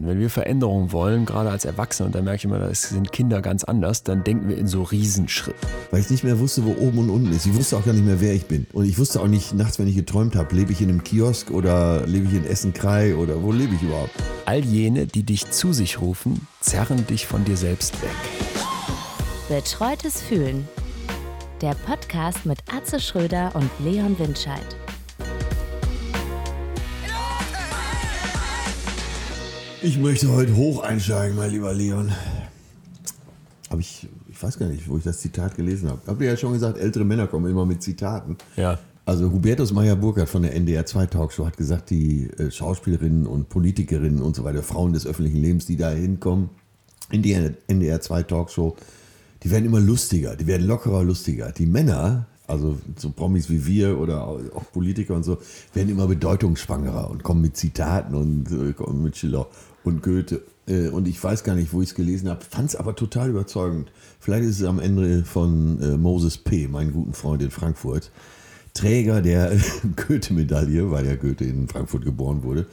Wenn wir Veränderungen wollen, gerade als Erwachsene, und da merke ich immer, das sind Kinder ganz anders, dann denken wir in so Riesenschritten. Weil ich nicht mehr wusste, wo oben und unten ist. Ich wusste auch gar nicht mehr, wer ich bin. Und ich wusste auch nicht nachts, wenn ich geträumt habe, lebe ich in einem Kiosk oder lebe ich in Essen-Krei oder wo lebe ich überhaupt? All jene, die dich zu sich rufen, zerren dich von dir selbst weg. Betreutes Fühlen. Der Podcast mit Atze Schröder und Leon Windscheid. Ich möchte heute hoch einsteigen, mein lieber Leon. Aber ich, ich weiß gar nicht, wo ich das Zitat gelesen habe. Habt ihr ja schon gesagt, ältere Männer kommen immer mit Zitaten. Ja. Also Hubertus Meyer-Burkhardt von der NDR 2 Talkshow hat gesagt, die äh, Schauspielerinnen und Politikerinnen und so weiter, Frauen des öffentlichen Lebens, die da hinkommen, in die NDR 2 Talkshow, die werden immer lustiger, die werden lockerer, lustiger. Die Männer, also so Promis wie wir oder auch Politiker und so, werden immer bedeutungsschwangerer und kommen mit Zitaten und äh, kommen mit Schiller und Goethe. Äh, und ich weiß gar nicht, wo ich es gelesen habe, fand es aber total überzeugend. Vielleicht ist es am Ende von äh, Moses P., meinen guten Freund in Frankfurt, Träger der Goethe-Medaille, weil ja Goethe in Frankfurt geboren wurde.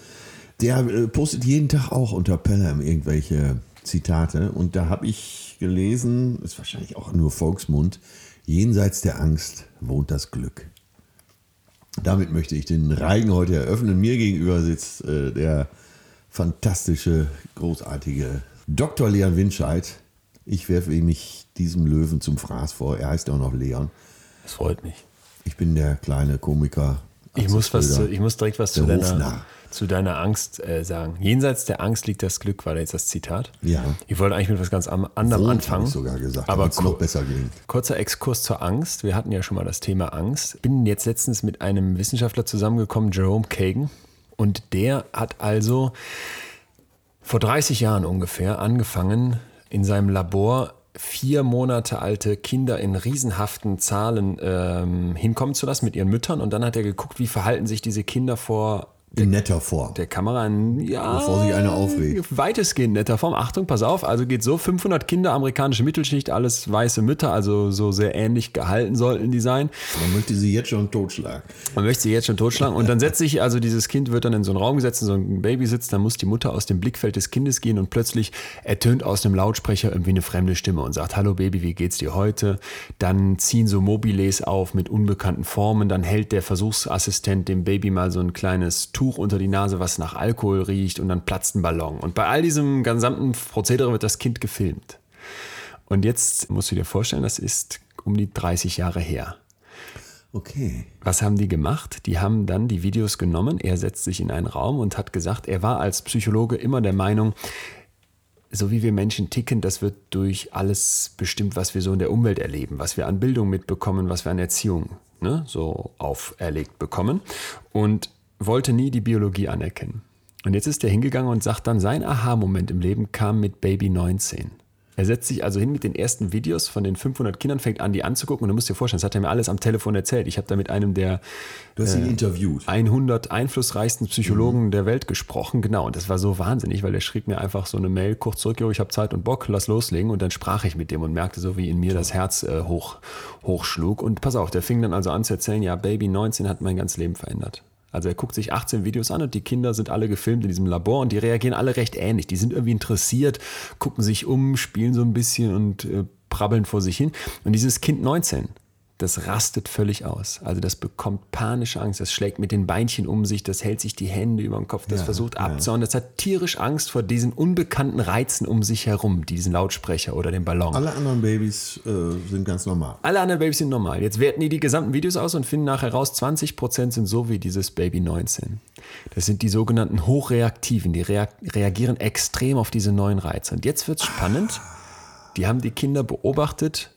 Der äh, postet jeden Tag auch unter Pelham irgendwelche Zitate. Und da habe ich gelesen, ist wahrscheinlich auch nur Volksmund, jenseits der Angst wohnt das Glück. Damit möchte ich den Reigen heute eröffnen. Mir gegenüber sitzt äh, der fantastische, großartige Dr. Leon Winscheid. Ich werfe mich diesem Löwen zum Fraß vor. Er heißt auch noch Leon. Das freut mich. Ich bin der kleine Komiker. Ich muss, was zu, ich muss direkt was zu deiner, zu deiner Angst äh, sagen. Jenseits der Angst liegt das Glück, war da jetzt das Zitat. Ja. Ich wollte eigentlich mit was ganz anderem Wohnt, anfangen. Ich sogar gesagt, aber es noch besser gelingt. Kurzer Exkurs zur Angst. Wir hatten ja schon mal das Thema Angst. Bin jetzt letztens mit einem Wissenschaftler zusammengekommen, Jerome Kagan. Und der hat also vor 30 Jahren ungefähr angefangen, in seinem Labor vier Monate alte Kinder in riesenhaften Zahlen ähm, hinkommen zu lassen mit ihren Müttern. Und dann hat er geguckt, wie verhalten sich diese Kinder vor in netter Form. Der Kamera in, ja, Bevor sich einer aufregt. Weitestgehend netter Form. Achtung, pass auf. Also geht so: 500 Kinder, amerikanische Mittelschicht, alles weiße Mütter, also so sehr ähnlich gehalten sollten die sein. Man möchte sie jetzt schon totschlagen. Man möchte sie jetzt schon totschlagen. Und dann setzt sich, also dieses Kind wird dann in so einen Raum gesetzt, in so ein Baby sitzt, dann muss die Mutter aus dem Blickfeld des Kindes gehen und plötzlich ertönt aus einem Lautsprecher irgendwie eine fremde Stimme und sagt: Hallo Baby, wie geht's dir heute? Dann ziehen so Mobiles auf mit unbekannten Formen. Dann hält der Versuchsassistent dem Baby mal so ein kleines Tuch unter die Nase, was nach Alkohol riecht und dann platzt ein Ballon. Und bei all diesem gesamten Prozedere wird das Kind gefilmt. Und jetzt musst du dir vorstellen, das ist um die 30 Jahre her. Okay. Was haben die gemacht? Die haben dann die Videos genommen. Er setzt sich in einen Raum und hat gesagt, er war als Psychologe immer der Meinung, so wie wir Menschen ticken, das wird durch alles bestimmt, was wir so in der Umwelt erleben, was wir an Bildung mitbekommen, was wir an Erziehung ne, so auferlegt bekommen. Und wollte nie die Biologie anerkennen. Und jetzt ist er hingegangen und sagt dann, sein Aha-Moment im Leben kam mit Baby 19. Er setzt sich also hin mit den ersten Videos von den 500 Kindern, fängt an, die anzugucken. Und du musst dir vorstellen, das hat er mir alles am Telefon erzählt. Ich habe da mit einem der du hast ihn interviewt. 100 einflussreichsten Psychologen mhm. der Welt gesprochen. Genau, und das war so wahnsinnig, weil er schrieb mir einfach so eine Mail kurz zurück, jo, ich habe Zeit und Bock, lass loslegen. Und dann sprach ich mit dem und merkte so, wie in mir das Herz äh, hoch, hochschlug. Und pass auf, der fing dann also an zu erzählen, ja, Baby 19 hat mein ganzes Leben verändert. Also er guckt sich 18 Videos an und die Kinder sind alle gefilmt in diesem Labor und die reagieren alle recht ähnlich. Die sind irgendwie interessiert, gucken sich um, spielen so ein bisschen und äh, prabbeln vor sich hin. Und dieses Kind 19, das rastet völlig aus. Also das bekommt panische Angst, das schlägt mit den Beinchen um sich, das hält sich die Hände über den Kopf, das ja, versucht abzuhauen, das hat tierisch Angst vor diesen unbekannten Reizen um sich herum, diesen Lautsprecher oder den Ballon. Alle anderen Babys äh, sind ganz normal. Alle anderen Babys sind normal. Jetzt werten die die gesamten Videos aus und finden nachher raus, 20% sind so wie dieses Baby 19. Das sind die sogenannten Hochreaktiven, die reagieren extrem auf diese neuen Reize. Und jetzt wird es spannend. Die haben die Kinder beobachtet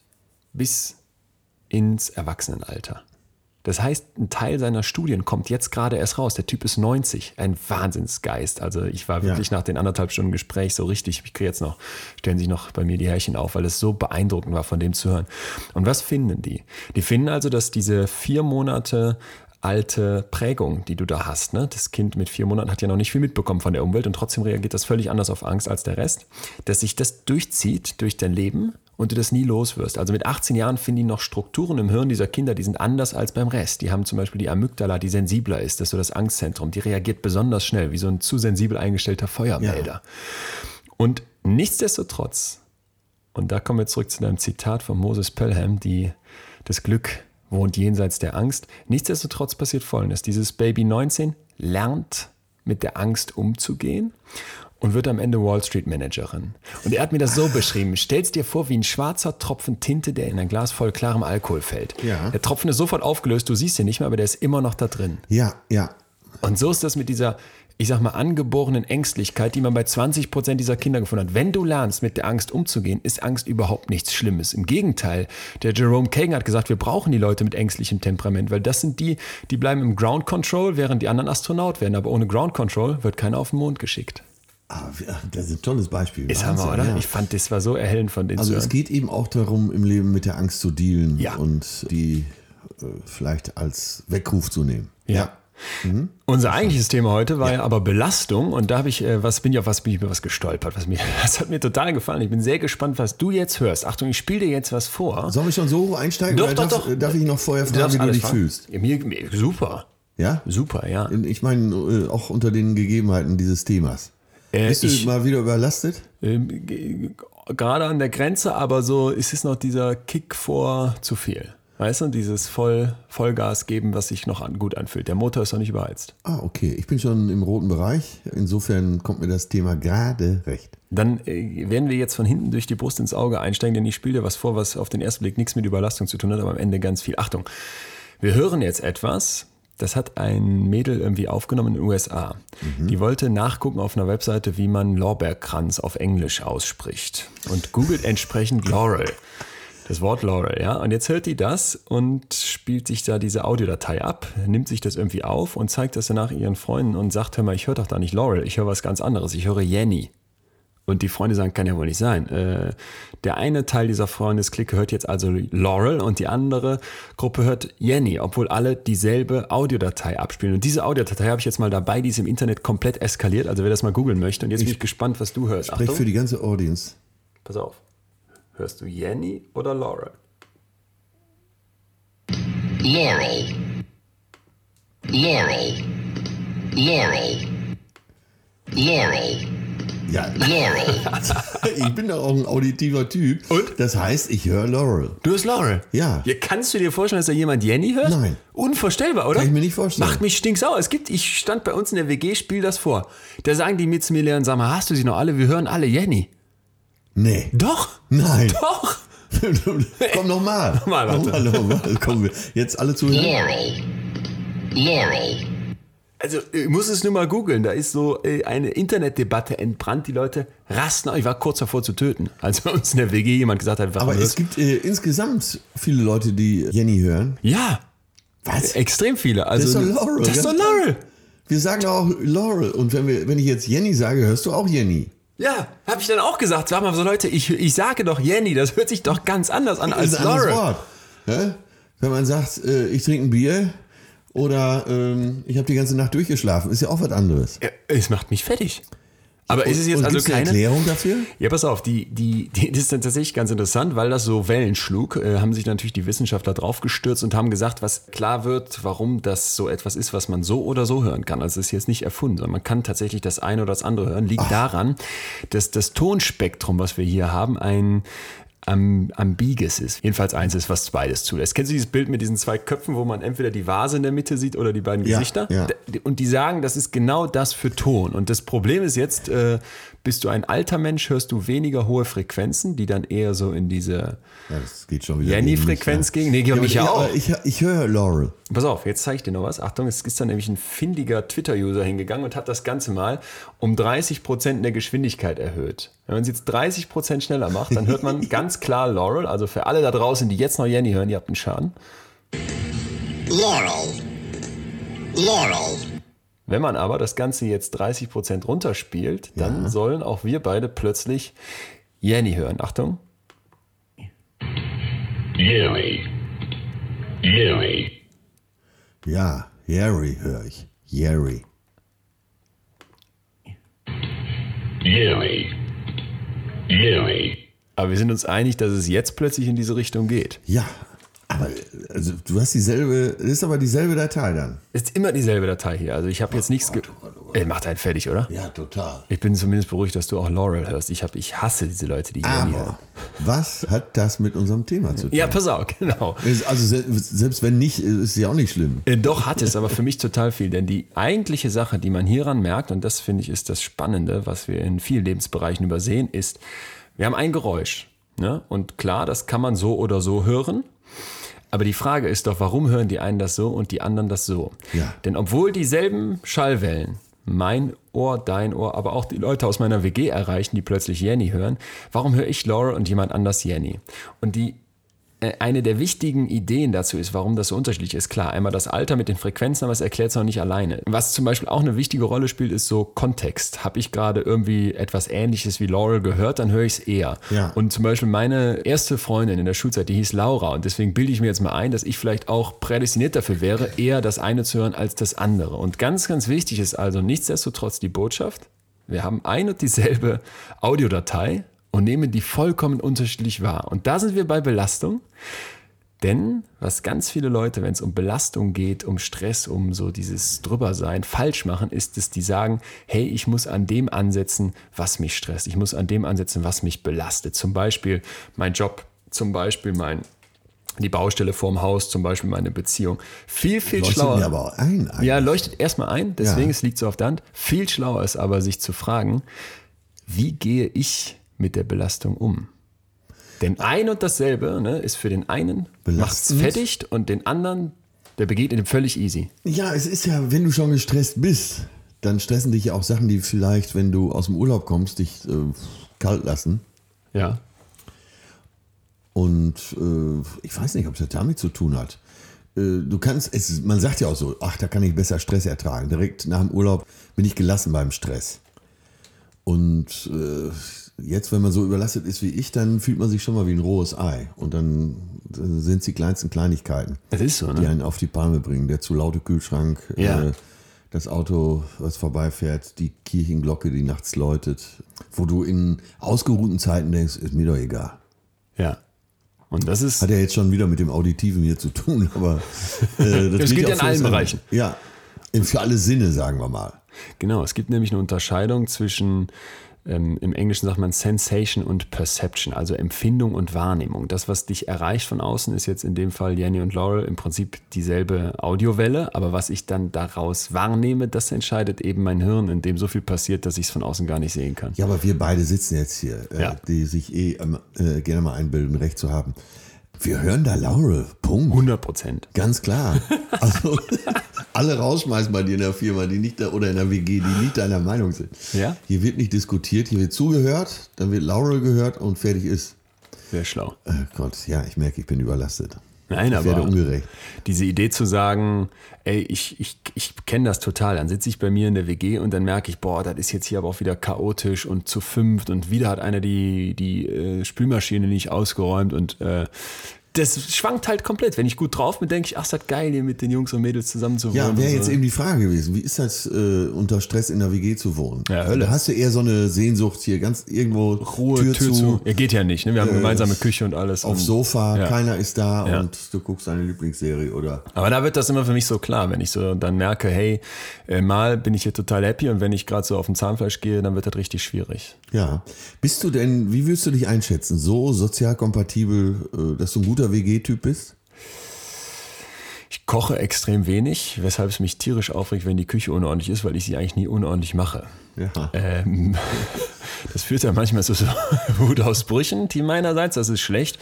bis ins Erwachsenenalter. Das heißt, ein Teil seiner Studien kommt jetzt gerade erst raus. Der Typ ist 90, ein Wahnsinnsgeist. Also ich war wirklich ja. nach den anderthalb Stunden Gespräch so richtig, ich kriege jetzt noch, stellen sich noch bei mir die Härchen auf, weil es so beeindruckend war, von dem zu hören. Und was finden die? Die finden also, dass diese vier Monate alte Prägung, die du da hast. Ne? Das Kind mit vier Monaten hat ja noch nicht viel mitbekommen von der Umwelt und trotzdem reagiert das völlig anders auf Angst als der Rest, dass sich das durchzieht durch dein Leben und du das nie los wirst. Also mit 18 Jahren finden die noch Strukturen im Hirn dieser Kinder, die sind anders als beim Rest. Die haben zum Beispiel die Amygdala, die sensibler ist, das ist so das Angstzentrum. Die reagiert besonders schnell, wie so ein zu sensibel eingestellter Feuermelder. Und nichtsdestotrotz, und da kommen wir zurück zu deinem Zitat von Moses Pelham, die, das Glück wohnt jenseits der Angst. Nichtsdestotrotz passiert Folgendes. Dieses Baby 19 lernt mit der Angst umzugehen und wird am Ende Wall Street Managerin. Und er hat mir das so beschrieben. Stell's dir vor, wie ein schwarzer Tropfen Tinte, der in ein Glas voll klarem Alkohol fällt. Ja. Der Tropfen ist sofort aufgelöst, du siehst ihn nicht mehr, aber der ist immer noch da drin. Ja, ja. Und so ist das mit dieser, ich sag mal, angeborenen Ängstlichkeit, die man bei 20 Prozent dieser Kinder gefunden hat. Wenn du lernst, mit der Angst umzugehen, ist Angst überhaupt nichts Schlimmes. Im Gegenteil, der Jerome Kagan hat gesagt, wir brauchen die Leute mit ängstlichem Temperament, weil das sind die, die bleiben im Ground Control, während die anderen Astronaut werden. Aber ohne Ground Control wird keiner auf den Mond geschickt. Ah, das ist ein tolles Beispiel. Ist Hammer, oder? ja. Ich fand, das war so erhellend von den Also es geht eben auch darum, im Leben mit der Angst zu dealen Ja. und die äh, vielleicht als Weckruf zu nehmen. Ja. Unser eigentliches Thema heute war ja, aber Belastung und da habe ich äh, was bin ich auf was bin ich mir was gestolpert, was mir das hat mir total gefallen. Ich bin sehr gespannt, was du jetzt hörst. Achtung, ich spiele dir jetzt was vor. Sollen wir schon so einsteigen? Doch, oder doch, darf, doch. darf ich noch vorher fragen, wie du dich fragen. fühlst? Ja, mir, mir, super. Ja? Super, ja. Ich meine, äh, auch unter den Gegebenheiten dieses Themas. Äh, Bist du ich- mal wieder überlastet? Ähm, Gerade an der Grenze, aber so es ist noch dieser Kick vor zu viel. Weißt du, dieses Voll, Vollgas geben, was sich noch an, gut anfühlt. Der Motor ist noch nicht überheizt. Ah, okay. Ich bin schon im roten Bereich. Insofern kommt mir das Thema gerade recht. Dann äh, werden wir jetzt von hinten durch die Brust ins Auge einsteigen, denn ich spiele dir was vor, was auf den ersten Blick nichts mit Überlastung zu tun hat, aber am Ende ganz viel. Achtung, wir hören jetzt etwas, das hat ein Mädel irgendwie aufgenommen in den USA. Die wollte nachgucken auf einer Webseite, wie man Lorbeerkranz auf Englisch ausspricht und googelt entsprechend Laurel. Das Wort Laurel, ja. Und jetzt hört die das und spielt sich da diese Audiodatei ab, nimmt sich das irgendwie auf und zeigt das danach ihren Freunden und sagt, hör mal, ich höre doch da nicht Laurel, ich höre was ganz anderes, ich höre Jenny. Und die Freunde sagen, kann ja wohl nicht sein. Äh, der eine Teil dieser Freundesklicke hört jetzt also Laurel und die andere Gruppe hört Jenny, obwohl alle dieselbe Audiodatei abspielen. Und diese Audiodatei habe ich jetzt mal dabei, die ist im Internet komplett eskaliert. Also wer das mal googeln möchte. Und jetzt bin ich gespannt, was du hörst. Sprech für die ganze Audience. pass auf. Hörst du Jenny oder Laurel? Laurel. Laurel. Laurel. Laurel. Ja, Laurel. ich bin doch auch ein auditiver Typ. Und? Das heißt, ich höre Laurel. Du hörst Laurel? Ja. ja. Kannst du dir vorstellen, dass da jemand Jenny hört? Nein. Unvorstellbar, oder? Kann ich mir nicht vorstellen. Macht mich stinksauer. Es gibt, ich stand bei uns in der WG, spiel das vor. Da sagen die mit zu mir, Leon, sag mal, hast du sie noch alle? Wir hören alle Jenny. Nee. Doch. Nein. Doch. Komm nochmal. Nochmal, warte. Nochmal, nochmal. Komm, wir- jetzt alle zuhören. Laurel. Laurel. Also, ich muss es nur mal googeln. Da ist so äh, eine Internetdebatte entbrannt. Die Leute rasten. Ich war kurz davor zu töten. Als bei uns in der WG jemand gesagt hat, warum Aber es gibt äh, insgesamt viele Leute, die Jenny hören. Ja. Was? Extrem viele. Also, Das ist doch Laurel, Das ist doch Laurel. Wir sagen auch Laurel. Und wenn, wir, wenn ich jetzt Jenny sage, hörst du auch Jenny. Ja, habe ich dann auch gesagt. Sag mal so, Leute, ich, ich sage doch Jenny. Das hört sich doch ganz anders an als. Wort. Ja? Wenn man sagt, äh, ich trinke ein Bier oder ähm, ich habe die ganze Nacht durchgeschlafen, ist ja auch was anderes. Ja, Es macht mich fertig. Aber ist es jetzt und also keine Erklärung dafür? Ja, pass auf, die, die, die, das ist dann tatsächlich ganz interessant, weil das so Wellen schlug, äh, haben sich natürlich die Wissenschaftler draufgestürzt und haben gesagt, was klar wird, warum das so etwas ist, was man so oder so hören kann. Also es ist jetzt nicht erfunden, sondern man kann tatsächlich das eine oder das andere hören. Liegt daran, dass das Tonspektrum, was wir hier haben, ein am, ambiges ist. Jedenfalls eins ist, was beides zulässt. Kennst du dieses Bild mit diesen zwei Köpfen, wo man entweder die Vase in der Mitte sieht oder die beiden Ja, Gesichter? ja. Und die sagen, das ist genau das für Ton. Und das Problem ist jetzt, äh, bist du ein alter Mensch, hörst du weniger hohe Frequenzen, die dann eher so in diese Ja, das geht schon wieder. Jenny-Frequenz gegen gegen. Nee, gegen mich ja auch. ich, ich höre Laurel. Pass auf, jetzt zeige ich dir noch was. Achtung, es ist dann nämlich ein findiger Twitter-User hingegangen und hat das Ganze mal um 30% in der Geschwindigkeit erhöht. Wenn man es jetzt 30% schneller macht, dann hört man ganz klar Laurel. Also für alle da draußen, die jetzt noch Jenny hören, ihr habt einen Schaden. Laurel. Laurel. Wenn man aber das Ganze jetzt 30% runterspielt, dann sollen auch wir beide plötzlich Jenny hören. Achtung. Yeri. Yeri. Ja, Jerry höre ich. Jerry. Yeri. Yeri. Aber wir sind uns einig, dass es jetzt plötzlich in diese Richtung geht. Ja, aber also, du hast dieselbe, ist aber dieselbe Datei dann. Ist immer dieselbe Datei hier. Also ich habe jetzt nichts. Ge Ey, macht einen fertig, oder? Ja, total. Ich bin zumindest beruhigt, dass du auch Laurel hörst. Ich, hab, ich hasse diese Leute, die Jenny hören. Was hat das mit unserem Thema zu tun? Ja, pass auf, genau. Also se- selbst wenn nicht, ist ja auch nicht schlimm. Äh, Doch hat es, aber für mich total viel. Denn die eigentliche Sache, die man hieran merkt, und das finde ich ist das Spannende, was wir in vielen Lebensbereichen übersehen, ist, wir haben ein Geräusch. Ne? Und klar, das kann man so oder so hören. Aber die Frage ist doch, warum hören die einen das so und die anderen das so? Ja. Denn obwohl dieselben Schallwellen mein Ohr, dein Ohr, aber auch die Leute aus meiner WG erreichen, die plötzlich Jenny hören, warum höre ich Laura und jemand anders Jenny? Und die eine der wichtigen Ideen dazu ist, warum das so unterschiedlich ist. Klar, einmal das Alter mit den Frequenzen, aber es erklärt es noch nicht alleine. Was zum Beispiel auch eine wichtige Rolle spielt, ist so Kontext. Habe ich gerade irgendwie etwas Ähnliches wie Laurel gehört, dann höre ich es eher. Ja. Und zum Beispiel meine erste Freundin in der Schulzeit, die hieß Laura. Und deswegen bilde ich mir jetzt mal ein, dass ich vielleicht auch prädestiniert dafür wäre, eher das eine zu hören als das andere. Und ganz, ganz wichtig ist also nichtsdestotrotz die Botschaft. Wir haben ein und dieselbe Audiodatei und nehmen die vollkommen unterschiedlich wahr. Und da sind wir bei Belastung. Denn was ganz viele Leute, wenn es um Belastung geht, um Stress, um so dieses Drübersein falsch machen, ist es, die sagen, hey, ich muss an dem ansetzen, was mich stresst. Ich muss an dem ansetzen, was mich belastet. Zum Beispiel mein Job, zum Beispiel mein, die Baustelle vorm Haus, zum Beispiel meine Beziehung. Viel, viel Leuchtet schlauer. mir aber auch ein. eigentlich. Ja, leuchtet erstmal ein, deswegen Ja. es liegt so auf der Hand. Viel schlauer ist aber, sich zu fragen, wie gehe ich mit der Belastung um? Denn ein und dasselbe ne, ist für den einen macht's fettigt und den anderen, der begegnet ihm völlig easy. Ja, es ist ja, wenn du schon gestresst bist, dann stressen dich ja auch Sachen, die vielleicht, wenn du aus dem Urlaub kommst, dich äh, kalt lassen. Ja. Und äh, ich weiß nicht, ob das damit zu tun hat. Äh, du kannst, es, man sagt ja auch so, ach, da kann ich besser Stress ertragen. Direkt nach dem Urlaub bin ich gelassen beim Stress. Und äh, jetzt, wenn man so überlastet ist wie ich, dann fühlt man sich schon mal wie ein rohes Ei. Und dann äh, sind es die kleinsten Kleinigkeiten, Das so, die ne? einen auf die Palme bringen. Der zu laute Kühlschrank, Ja. äh, das Auto, was vorbeifährt, die Kirchenglocke, die nachts läutet. Wo du in ausgeruhten Zeiten denkst, ist mir doch egal. Ja. Und das ist, Hat ja jetzt schon wieder mit dem Auditiven hier zu tun, aber äh, Das gilt geht ja in allen das- Bereichen. Ja, für alle Sinne, sagen wir mal. Genau, es gibt nämlich eine Unterscheidung zwischen, ähm, im Englischen sagt man Sensation und Perception, also Empfindung und Wahrnehmung. Das, was dich erreicht von außen, ist jetzt in dem Fall Jenny und Laurel im Prinzip dieselbe Audiowelle, aber was ich dann daraus wahrnehme, das entscheidet eben mein Hirn, in dem so viel passiert, dass ich es von außen gar nicht sehen kann. Ja, aber wir beide sitzen jetzt hier, äh, Ja. die sich eh ähm, äh, gerne mal einbilden, Recht zu haben. Wir hören da Laurel, Punkt. 100 Prozent. Ganz klar. Also alle rausschmeißen bei dir in der Firma, die nicht da, oder in der WG, die nicht deiner Meinung sind. Ja. Hier wird nicht diskutiert, hier wird zugehört, dann wird Laurel gehört und fertig ist. Sehr schlau. Äh, Gott, ja, ich merke, ich bin überlastet. Nein, ich aber ungerecht. diese Idee zu sagen, ey, ich, ich, ich kenne das total, dann sitze ich bei mir in der WG und dann merke ich, boah, das ist jetzt hier aber auch wieder chaotisch und zu fünft und wieder hat einer die, die äh, Spülmaschine nicht ausgeräumt und äh, das schwankt halt komplett. Wenn ich gut drauf bin, denke ich, ach, ist das geil, hier mit den Jungs und Mädels zusammen zu wohnen. Ja, wäre und jetzt so. eben die Frage gewesen, wie ist das, äh, unter Stress in der WG zu wohnen? Ja, Hölle. Da hast du eher so eine Sehnsucht hier, ganz irgendwo Ruhe, Tür, zu. Ja, geht ja nicht, ne? Wir haben gemeinsame Küche und alles. aufs und, Sofa, Ja. keiner ist da Ja. und du guckst deine Lieblingsserie oder Aber da wird das immer für mich so klar, wenn ich so dann merke, hey, äh, mal bin ich hier total happy und wenn ich gerade so auf dem Zahnfleisch gehe, dann wird das richtig schwierig. ja. Bist du denn, wie würdest du dich einschätzen? So sozial kompatibel, äh, dass du ein guter WG-Typ bist? Ich koche extrem wenig, weshalb es mich tierisch aufregt, wenn die Küche unordentlich ist, weil ich sie eigentlich nie unordentlich mache. Ja. Ähm, das führt ja manchmal zu so Wutausbrüchen, die meinerseits, das ist schlecht.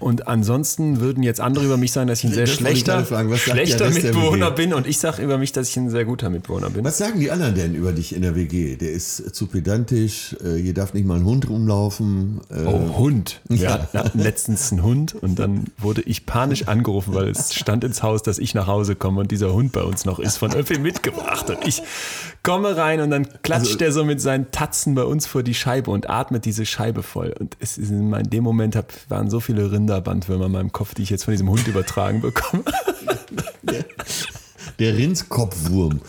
Und ansonsten würden jetzt andere über mich sagen, dass ich ein sehr Das schlechter, fragen. Schlechter Mitbewohner bin und ich sage über mich, dass ich ein sehr guter Mitbewohner bin. Was sagen die anderen denn über dich in der WG? Der ist zu pedantisch, äh, hier darf nicht mal ein Hund rumlaufen. Äh, Oh, Hund. Ja. hatten letztens einen Hund und dann wurde ich panisch angerufen, weil es stand ins Haus, dass ich nach Hause komme und dieser Hund bei uns noch ist, von Öffi mitgebracht. Und ich komme rein und dann klatscht Also- er so mit seinen Tatzen bei uns vor die Scheibe und atmet diese Scheibe voll. Und es ist in dem Moment hab, waren so viele Rinderbandwürmer in meinem Kopf, die ich jetzt von diesem Hund übertragen bekomme. Der Rindskopfwurm.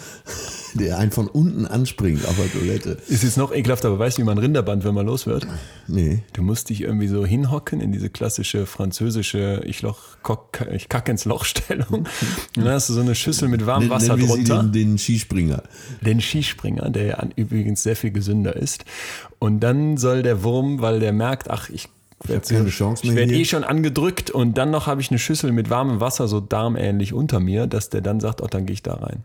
Der einen von unten anspringt auf der Toilette. Ist jetzt noch ekelhaft, aber weißt du, wie man Rinderband, wenn man los wird? Nee. Du musst dich irgendwie so hinhocken in diese klassische französische ich, Loch, kock, ich kack ins Loch-Stellung. Und dann hast du so eine Schüssel mit warmem Wasser Nennen drunter. Den, den Skispringer. den Skispringer, der ja übrigens sehr viel gesünder ist. Und dann soll der Wurm, weil der merkt, ach, ich hab keine Chance ich mehr werde eh schon angedrückt und dann noch habe ich eine Schüssel mit warmem Wasser, so darmähnlich unter mir, dass der dann sagt, oh, dann gehe ich da rein.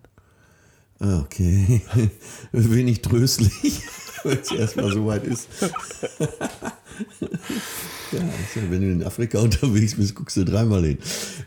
Ah, Okay. Wenig tröstlich, wenn es erstmal so weit ist. ja, wenn du in Afrika unterwegs bist, guckst du dreimal hin.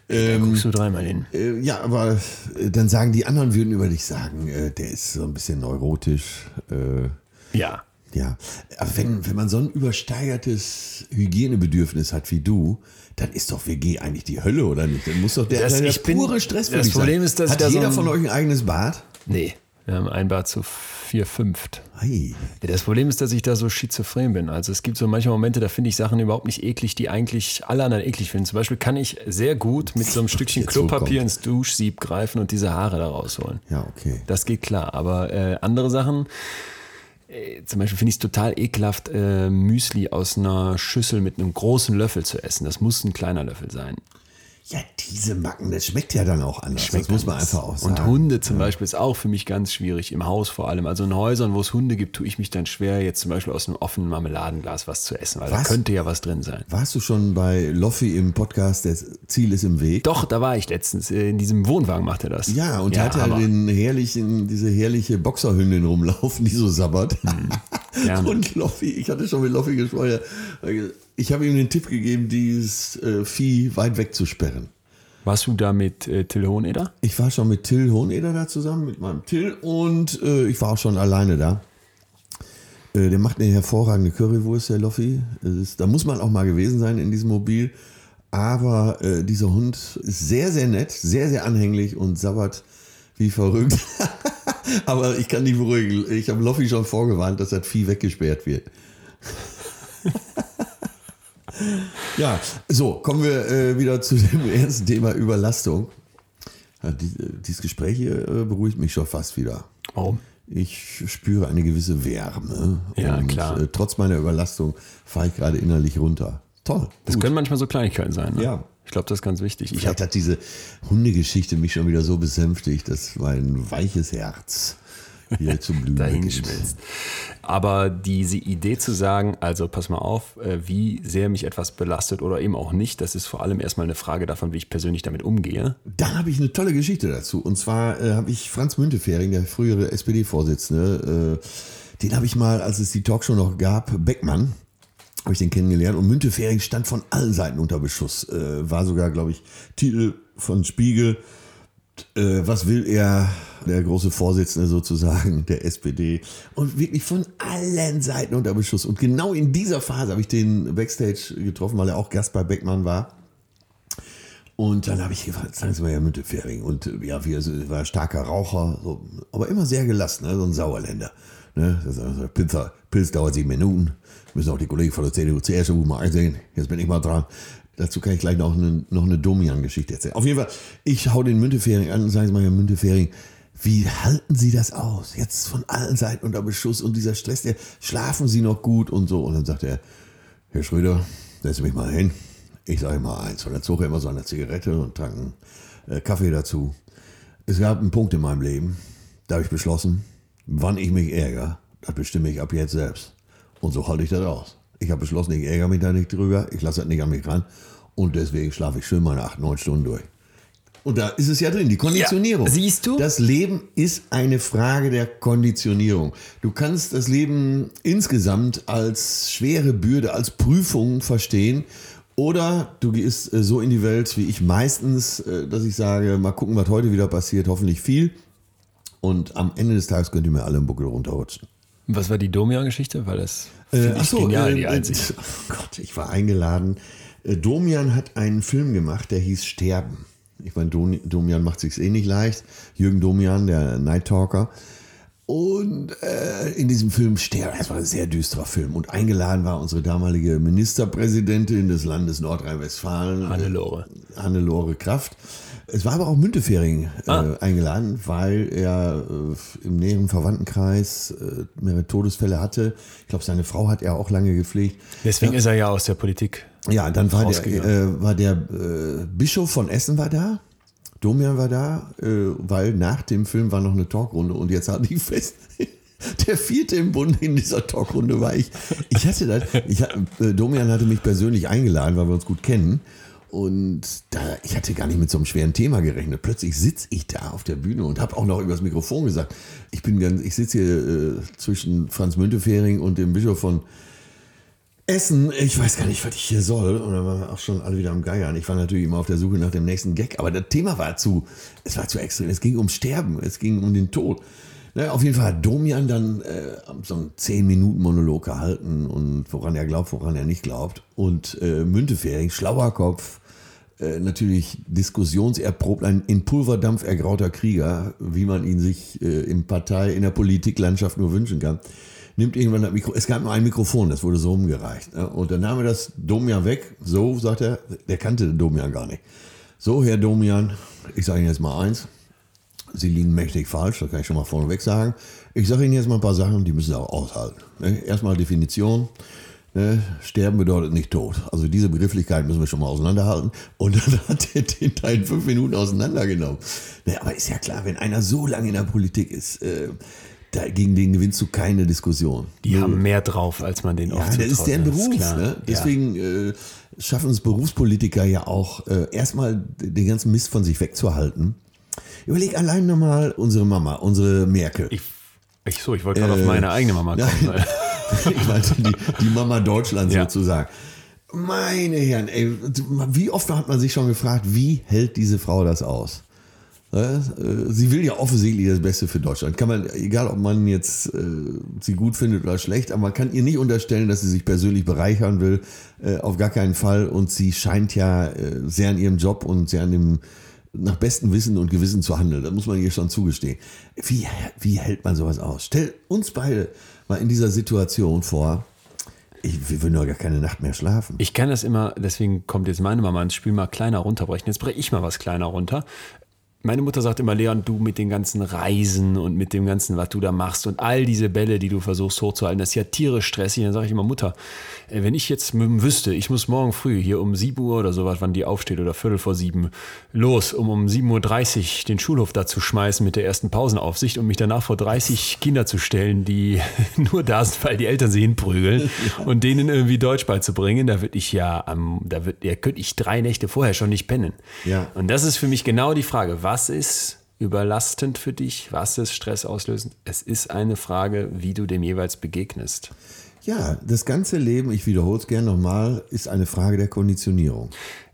Ähm, Guckst du dreimal hin. äh, ja, aber äh, dann sagen die anderen, würden über dich sagen, äh, der ist so ein bisschen neurotisch. Äh, Ja. ja, aber wenn, wenn man so ein übersteigertes Hygienebedürfnis hat wie du, dann ist doch WG eigentlich die Hölle, oder nicht? Dann muss doch der, Das- der bin- pure Stress für das Problem sein. ist, dass Hat so jeder ein- von euch ein eigenes Bad? Nee. Wir haben ein Bad zu vier, fünft. Ei. Das Problem ist, dass ich da so schizophren bin. Also es gibt so manche Momente, da finde ich Sachen überhaupt nicht eklig, die eigentlich alle anderen eklig finden. Zum Beispiel kann ich sehr gut mit so einem Stückchen Klopapier ins Duschsieb greifen und diese Haare da rausholen. Ja, okay. Das geht klar. Aber äh, andere Sachen, äh, zum Beispiel finde ich es total ekelhaft, äh, Müsli aus einer Schüssel mit einem großen Löffel zu essen. Das muss ein kleiner Löffel sein. Ja, diese Macken, das schmeckt ja dann auch anders. das muss man anders. einfach auch sagen. Und Hunde zum Beispiel ist auch für mich ganz schwierig, im Haus vor allem. Also in Häusern, wo es Hunde gibt, tue ich mich dann schwer, jetzt zum Beispiel aus einem offenen Marmeladenglas was zu essen, weil da Was? könnte ja was drin sein. Warst du schon bei Loffi im Podcast, das Ziel ist im Weg? Doch, da war ich letztens. äh, In diesem Wohnwagen macht er das. Ja, und er hat ja den herrlichen, diese herrliche Boxerhündin rumlaufen, die so sabbert. gerne. Und Loffi, ich hatte schon mit Loffi gesprochen, ich habe ihm den Tipp gegeben, dieses äh, Vieh weit wegzusperren. Warst du da mit äh, Till Hoheneder? Ich war schon mit Till Hoheneder da zusammen, mit meinem Till und äh, ich war auch schon alleine da. Äh, der macht eine hervorragende Currywurst, der Loffi. Ist, da muss man auch mal gewesen sein in diesem Mobil. Aber äh, dieser Hund ist sehr, sehr nett, sehr, sehr anhänglich und sabbert wie verrückt. Aber ich kann dich beruhigen. Ich habe Loffi schon vorgewarnt, dass das Vieh weggesperrt wird. ja, so, kommen wir äh, wieder zu dem ersten Thema Überlastung. Ja, die, äh, dieses Gespräch hier äh, beruhigt mich schon fast wieder. Warum? Ich spüre eine gewisse Wärme. Ja, und, klar. Äh, trotz meiner Überlastung fahre ich gerade innerlich runter. Toll. Das gut. können manchmal so Kleinigkeiten sein. Ne? Ja. Ich glaube, das ist ganz wichtig. Ich Vielleicht hab, hat diese Hundegeschichte mich schon wieder so besänftigt, dass mein weiches Herz hier zum Blühen dahin schmilzt. Aber diese Idee zu sagen, also pass mal auf, äh, wie sehr mich etwas belastet oder eben auch nicht, das ist vor allem erstmal eine Frage davon, wie ich persönlich damit umgehe. Da habe ich eine tolle Geschichte dazu. Und zwar äh, habe ich Franz Müntefering, der frühere SPD-Vorsitzende, äh, den habe ich mal, als es die Talkshow noch gab, Beckmann, habe ich den kennengelernt. Und Müntefering stand von allen Seiten unter Beschuss. Äh, war sogar, glaube ich, Titel von Spiegel. Äh, was will er, der große Vorsitzende sozusagen der SPD? Und wirklich von allen Seiten unter Beschuss. Und genau in dieser Phase habe ich den Backstage getroffen, weil er auch Gast bei Beckmann war. Und dann habe ich gefragt, sagen Sie mal, Herr Müntefering. Und äh, ja, wir er war starker Raucher, so, aber immer sehr gelassen, ne? so ein Sauerländer. Ne? Also, Pilz, Pilz dauert sieben Minuten. Müssen auch die Kollegen von der CDU zuerst mal einsehen. Jetzt bin ich mal dran. Dazu kann ich gleich noch eine, noch eine Domian-Geschichte erzählen. Auf jeden Fall, ich hau den Müntefering an und sage mal, Herr Müntefering, wie halten Sie das aus? Jetzt von allen Seiten unter Beschuss und dieser Stress, der schlafen Sie noch gut und so. Und dann sagt er, Herr Schröder, setzen Sie mich mal hin. Ich sage mal eins. Und dann zog er immer so eine Zigarette und trank einen äh, Kaffee dazu. Es gab einen Punkt in meinem Leben, da habe ich beschlossen, wann ich mich ärgere, das bestimme ich ab jetzt selbst. Und so halte ich das aus. Ich habe beschlossen, ich ärgere mich da nicht drüber, ich lasse das nicht an mich ran. Und deswegen schlafe ich schön meine acht, neun Stunden durch. Und da ist es ja drin, die Konditionierung. Ja, siehst du? Das Leben ist eine Frage der Konditionierung. Du kannst das Leben insgesamt als schwere Bürde, als Prüfung verstehen. Oder du gehst äh, so in die Welt wie ich meistens, äh, dass ich sage, mal gucken, was heute wieder passiert, hoffentlich viel. Und am Ende des Tages könnt ihr mir alle im Buckel runterrutschen. Was war die Domian-Geschichte? Weil das finde ich ach so, genial, äh, die äh, einzige. Oh Gott, ich war eingeladen. Äh, Domian hat einen Film gemacht, der hieß Sterben. Ich meine, Domian macht sich's eh nicht leicht. Jürgen Domian, der Night Talker. Und äh, in diesem Film Sterben, das war ein sehr düsterer Film. Und eingeladen war unsere damalige Ministerpräsidentin des Landes Nordrhein-Westfalen. Hannelore. Hannelore Kraft. Es war aber auch Müntefering äh, Ah. eingeladen, weil er äh, im näheren Verwandtenkreis äh, mehrere Todesfälle hatte. Ich glaube, seine Frau hat er auch lange gepflegt. Deswegen ist er ja aus der Politik. Ja, dann war der, äh, war der äh, Bischof von Essen war da, Domian war da, weil nach dem Film war noch eine Talkrunde und jetzt hatten die fest. Der vierte im Bund in dieser Talkrunde war ich. Ich hatte das, ich, Domian hatte mich persönlich eingeladen, weil wir uns gut kennen. Und da, ich hatte gar nicht mit so einem schweren Thema gerechnet. Plötzlich sitze ich da auf der Bühne und habe auch noch übers Mikrofon gesagt, ich bin ganz, ich sitze hier äh, zwischen Franz Müntefering und dem Bischof von Essen, ich weiß gar nicht, was ich hier soll. Und dann waren wir auch schon alle wieder am Geiern. Ich war natürlich immer auf der Suche nach dem nächsten Gag, aber das Thema war zu, es war zu extrem. Es ging ums Sterben, es ging um den Tod. Naja, auf jeden Fall hat Domian dann äh, so einen 10-Minuten-Monolog gehalten und woran er glaubt, woran er nicht glaubt. Und äh, Müntefering, schlauer Kopf, äh, natürlich diskussionserprobt, ein in Pulverdampf ergrauter Krieger, wie man ihn sich äh, im Partei, in der Politiklandschaft nur wünschen kann, nimmt irgendwann das Mikro. Es gab nur ein Mikrofon, das wurde so umgereicht. Ne? Und dann nahm er das Domian weg. So, sagt er, der kannte Domian gar nicht. So, Herr Domian, ich sage Ihnen jetzt mal eins. Sie liegen mächtig falsch, das kann ich schon mal vorneweg sagen. Ich sage Ihnen jetzt mal ein paar Sachen, die müssen Sie auch aushalten. Ne? Erstmal Definition. Ne? Sterben bedeutet nicht tot. Also diese Begrifflichkeit müssen wir schon mal auseinanderhalten. Und dann hat er den Teil in fünf Minuten auseinandergenommen. Ne, aber ist ja klar, wenn einer so lange in der Politik ist, äh, da, gegen den gewinnst du keine Diskussion. Die haben mehr drauf, als man den Ja, oft das ist deren ne? Beruf. klar. Ne? Ja. Deswegen äh, schaffen es Berufspolitiker ja auch, äh, erstmal den ganzen Mist von sich wegzuhalten. Überleg allein nochmal unsere Mama, unsere Merkel. Ich, ich, so, ich wollte gerade Äh, auf meine eigene Mama kommen. Meinte die, die Mama Deutschlands Ja. sozusagen. Meine Herren, ey, wie oft hat man sich schon gefragt, wie hält diese Frau das aus? Äh, Sie will ja offensichtlich das Beste für Deutschland. Kann man, egal ob man jetzt äh, sie gut findet oder schlecht, aber man kann ihr nicht unterstellen, dass sie sich persönlich bereichern will. Äh, auf gar keinen Fall. Und sie scheint ja äh, sehr an ihrem Job und sehr an dem nach bestem Wissen und Gewissen zu handeln. Das muss man ihr schon zugestehen. Wie, wie hält man sowas aus? Stell uns beide mal in dieser Situation vor. Ich, wir würden gar keine Nacht mehr schlafen. Ich kann das immer, deswegen kommt jetzt meine Mama ins Spiel, mal kleiner runterbrechen. Jetzt breche ich mal was kleiner runter. Meine Mutter sagt immer, Leon, du mit den ganzen Reisen und mit dem ganzen, was du da machst und all diese Bälle, die du versuchst hochzuhalten, das ist ja tierisch stressig. Dann sage ich immer, Mutter, äh, wenn ich jetzt wüsste, ich muss morgen früh hier um 7 Uhr oder sowas, wann die aufsteht oder Viertel vor sieben, los, um um 7.30 Uhr den Schulhof da zu schmeißen mit der ersten Pausenaufsicht und mich danach vor 30 Kinder zu stellen, die nur da sind, weil die Eltern sie hinprügeln und denen irgendwie Deutsch beizubringen, da würde ich ja da wird, ja, könnte ich drei Nächte vorher schon nicht pennen. Ja. Und das ist für mich genau die Frage, was ist überlastend für dich, was ist stressauslösend? Es ist eine Frage, wie du dem jeweils begegnest. Ja, das ganze Leben, ich wiederhole es gerne nochmal, ist eine Frage der Konditionierung.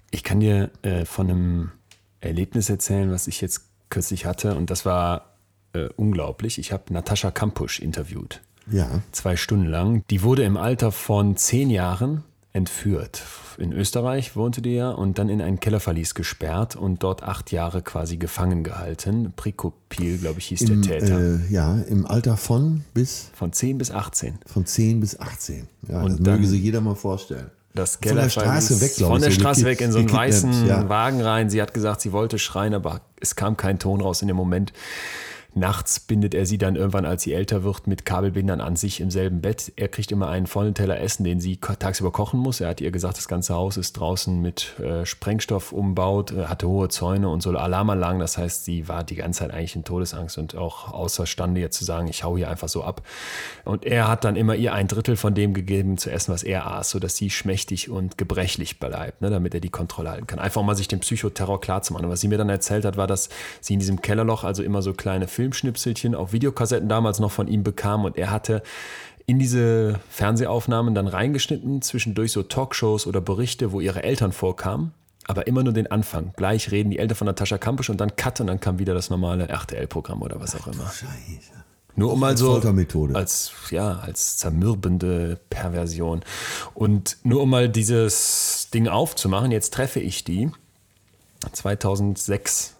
Ich kann dir äh, von einem Erlebnis erzählen, was ich jetzt kürzlich hatte und das war äh, unglaublich. Ich habe Natascha Kampusch interviewt. Ja. zwei Stunden lang. Die wurde im Alter von zehn Jahren entführt. In Österreich wohnte die ja und dann in ein Kellerverlies gesperrt und dort acht Jahre quasi gefangen gehalten. Prikopil, glaube ich, hieß Im, der Täter. äh, ja, im Alter von bis Von 10 bis 18. von 10 bis 18. Ja, Und das möge sich jeder mal vorstellen. Das Von der Straße weg, glaube Von ich, der so Straße weg in so einen weißen ja. Wagen rein. Sie hat gesagt, sie wollte schreien, aber es kam kein Ton raus in dem Moment. Nachts bindet er sie dann irgendwann, als sie älter wird, mit Kabelbindern an sich im selben Bett. Er kriegt immer einen vollen Teller Essen, den sie tagsüber kochen muss. Er hat ihr gesagt, das ganze Haus ist draußen mit äh, Sprengstoff umbaut, äh, hatte hohe Zäune und so Alarmanlagen. Das heißt, sie war die ganze Zeit eigentlich in Todesangst und auch außerstande jetzt zu sagen, ich hau hier einfach so ab. Und er hat dann immer ihr ein Drittel von dem gegeben zu essen, was er aß, sodass sie schmächtig und gebrechlich bleibt, ne, damit er die Kontrolle halten kann. Einfach mal sich den Psychoterror klarzumachen. Und was sie mir dann erzählt hat, war, dass sie in diesem Kellerloch also immer so kleine Filmschnipselchen auf Videokassetten damals noch von ihm bekam und er hatte in diese Fernsehaufnahmen dann reingeschnitten, zwischendurch so Talkshows oder Berichte, wo ihre Eltern vorkamen. Aber immer nur den Anfang. Gleich reden die Eltern von Natascha Kampusch und dann Cut und dann kam wieder das normale RTL-Programm oder was auch immer. Scheiße. Nur um mal Als so als ja als zermürbende Perversion und nur um mal dieses Ding aufzumachen. Jetzt treffe ich die. 2006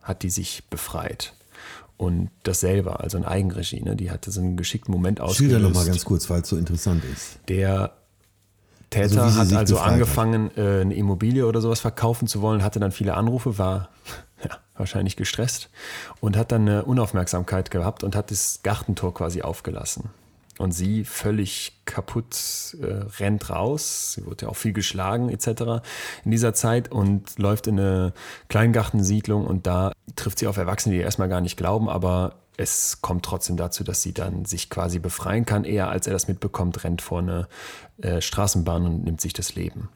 hat die sich befreit und das selber, also in Eigenregie. Ne? Die hatte so einen geschickten Moment Schilder ausgelöst, noch mal ganz kurz, weil es so interessant ist. der Täter Also hat also befreit hat. angefangen, äh, eine Immobilie oder sowas verkaufen zu wollen, hatte dann viele Anrufe, war ja, wahrscheinlich gestresst und hat dann eine Unaufmerksamkeit gehabt und hat das Gartentor quasi aufgelassen. Und sie völlig kaputt äh, rennt raus. Sie wurde ja auch viel geschlagen etc. in dieser Zeit und läuft in eine Kleingartensiedlung und da trifft sie auf Erwachsene, die erstmal gar nicht glauben, aber es kommt trotzdem dazu, dass sie dann sich quasi befreien kann. Eher als er das mitbekommt, rennt vor eine äh, Straßenbahn und nimmt sich das Leben.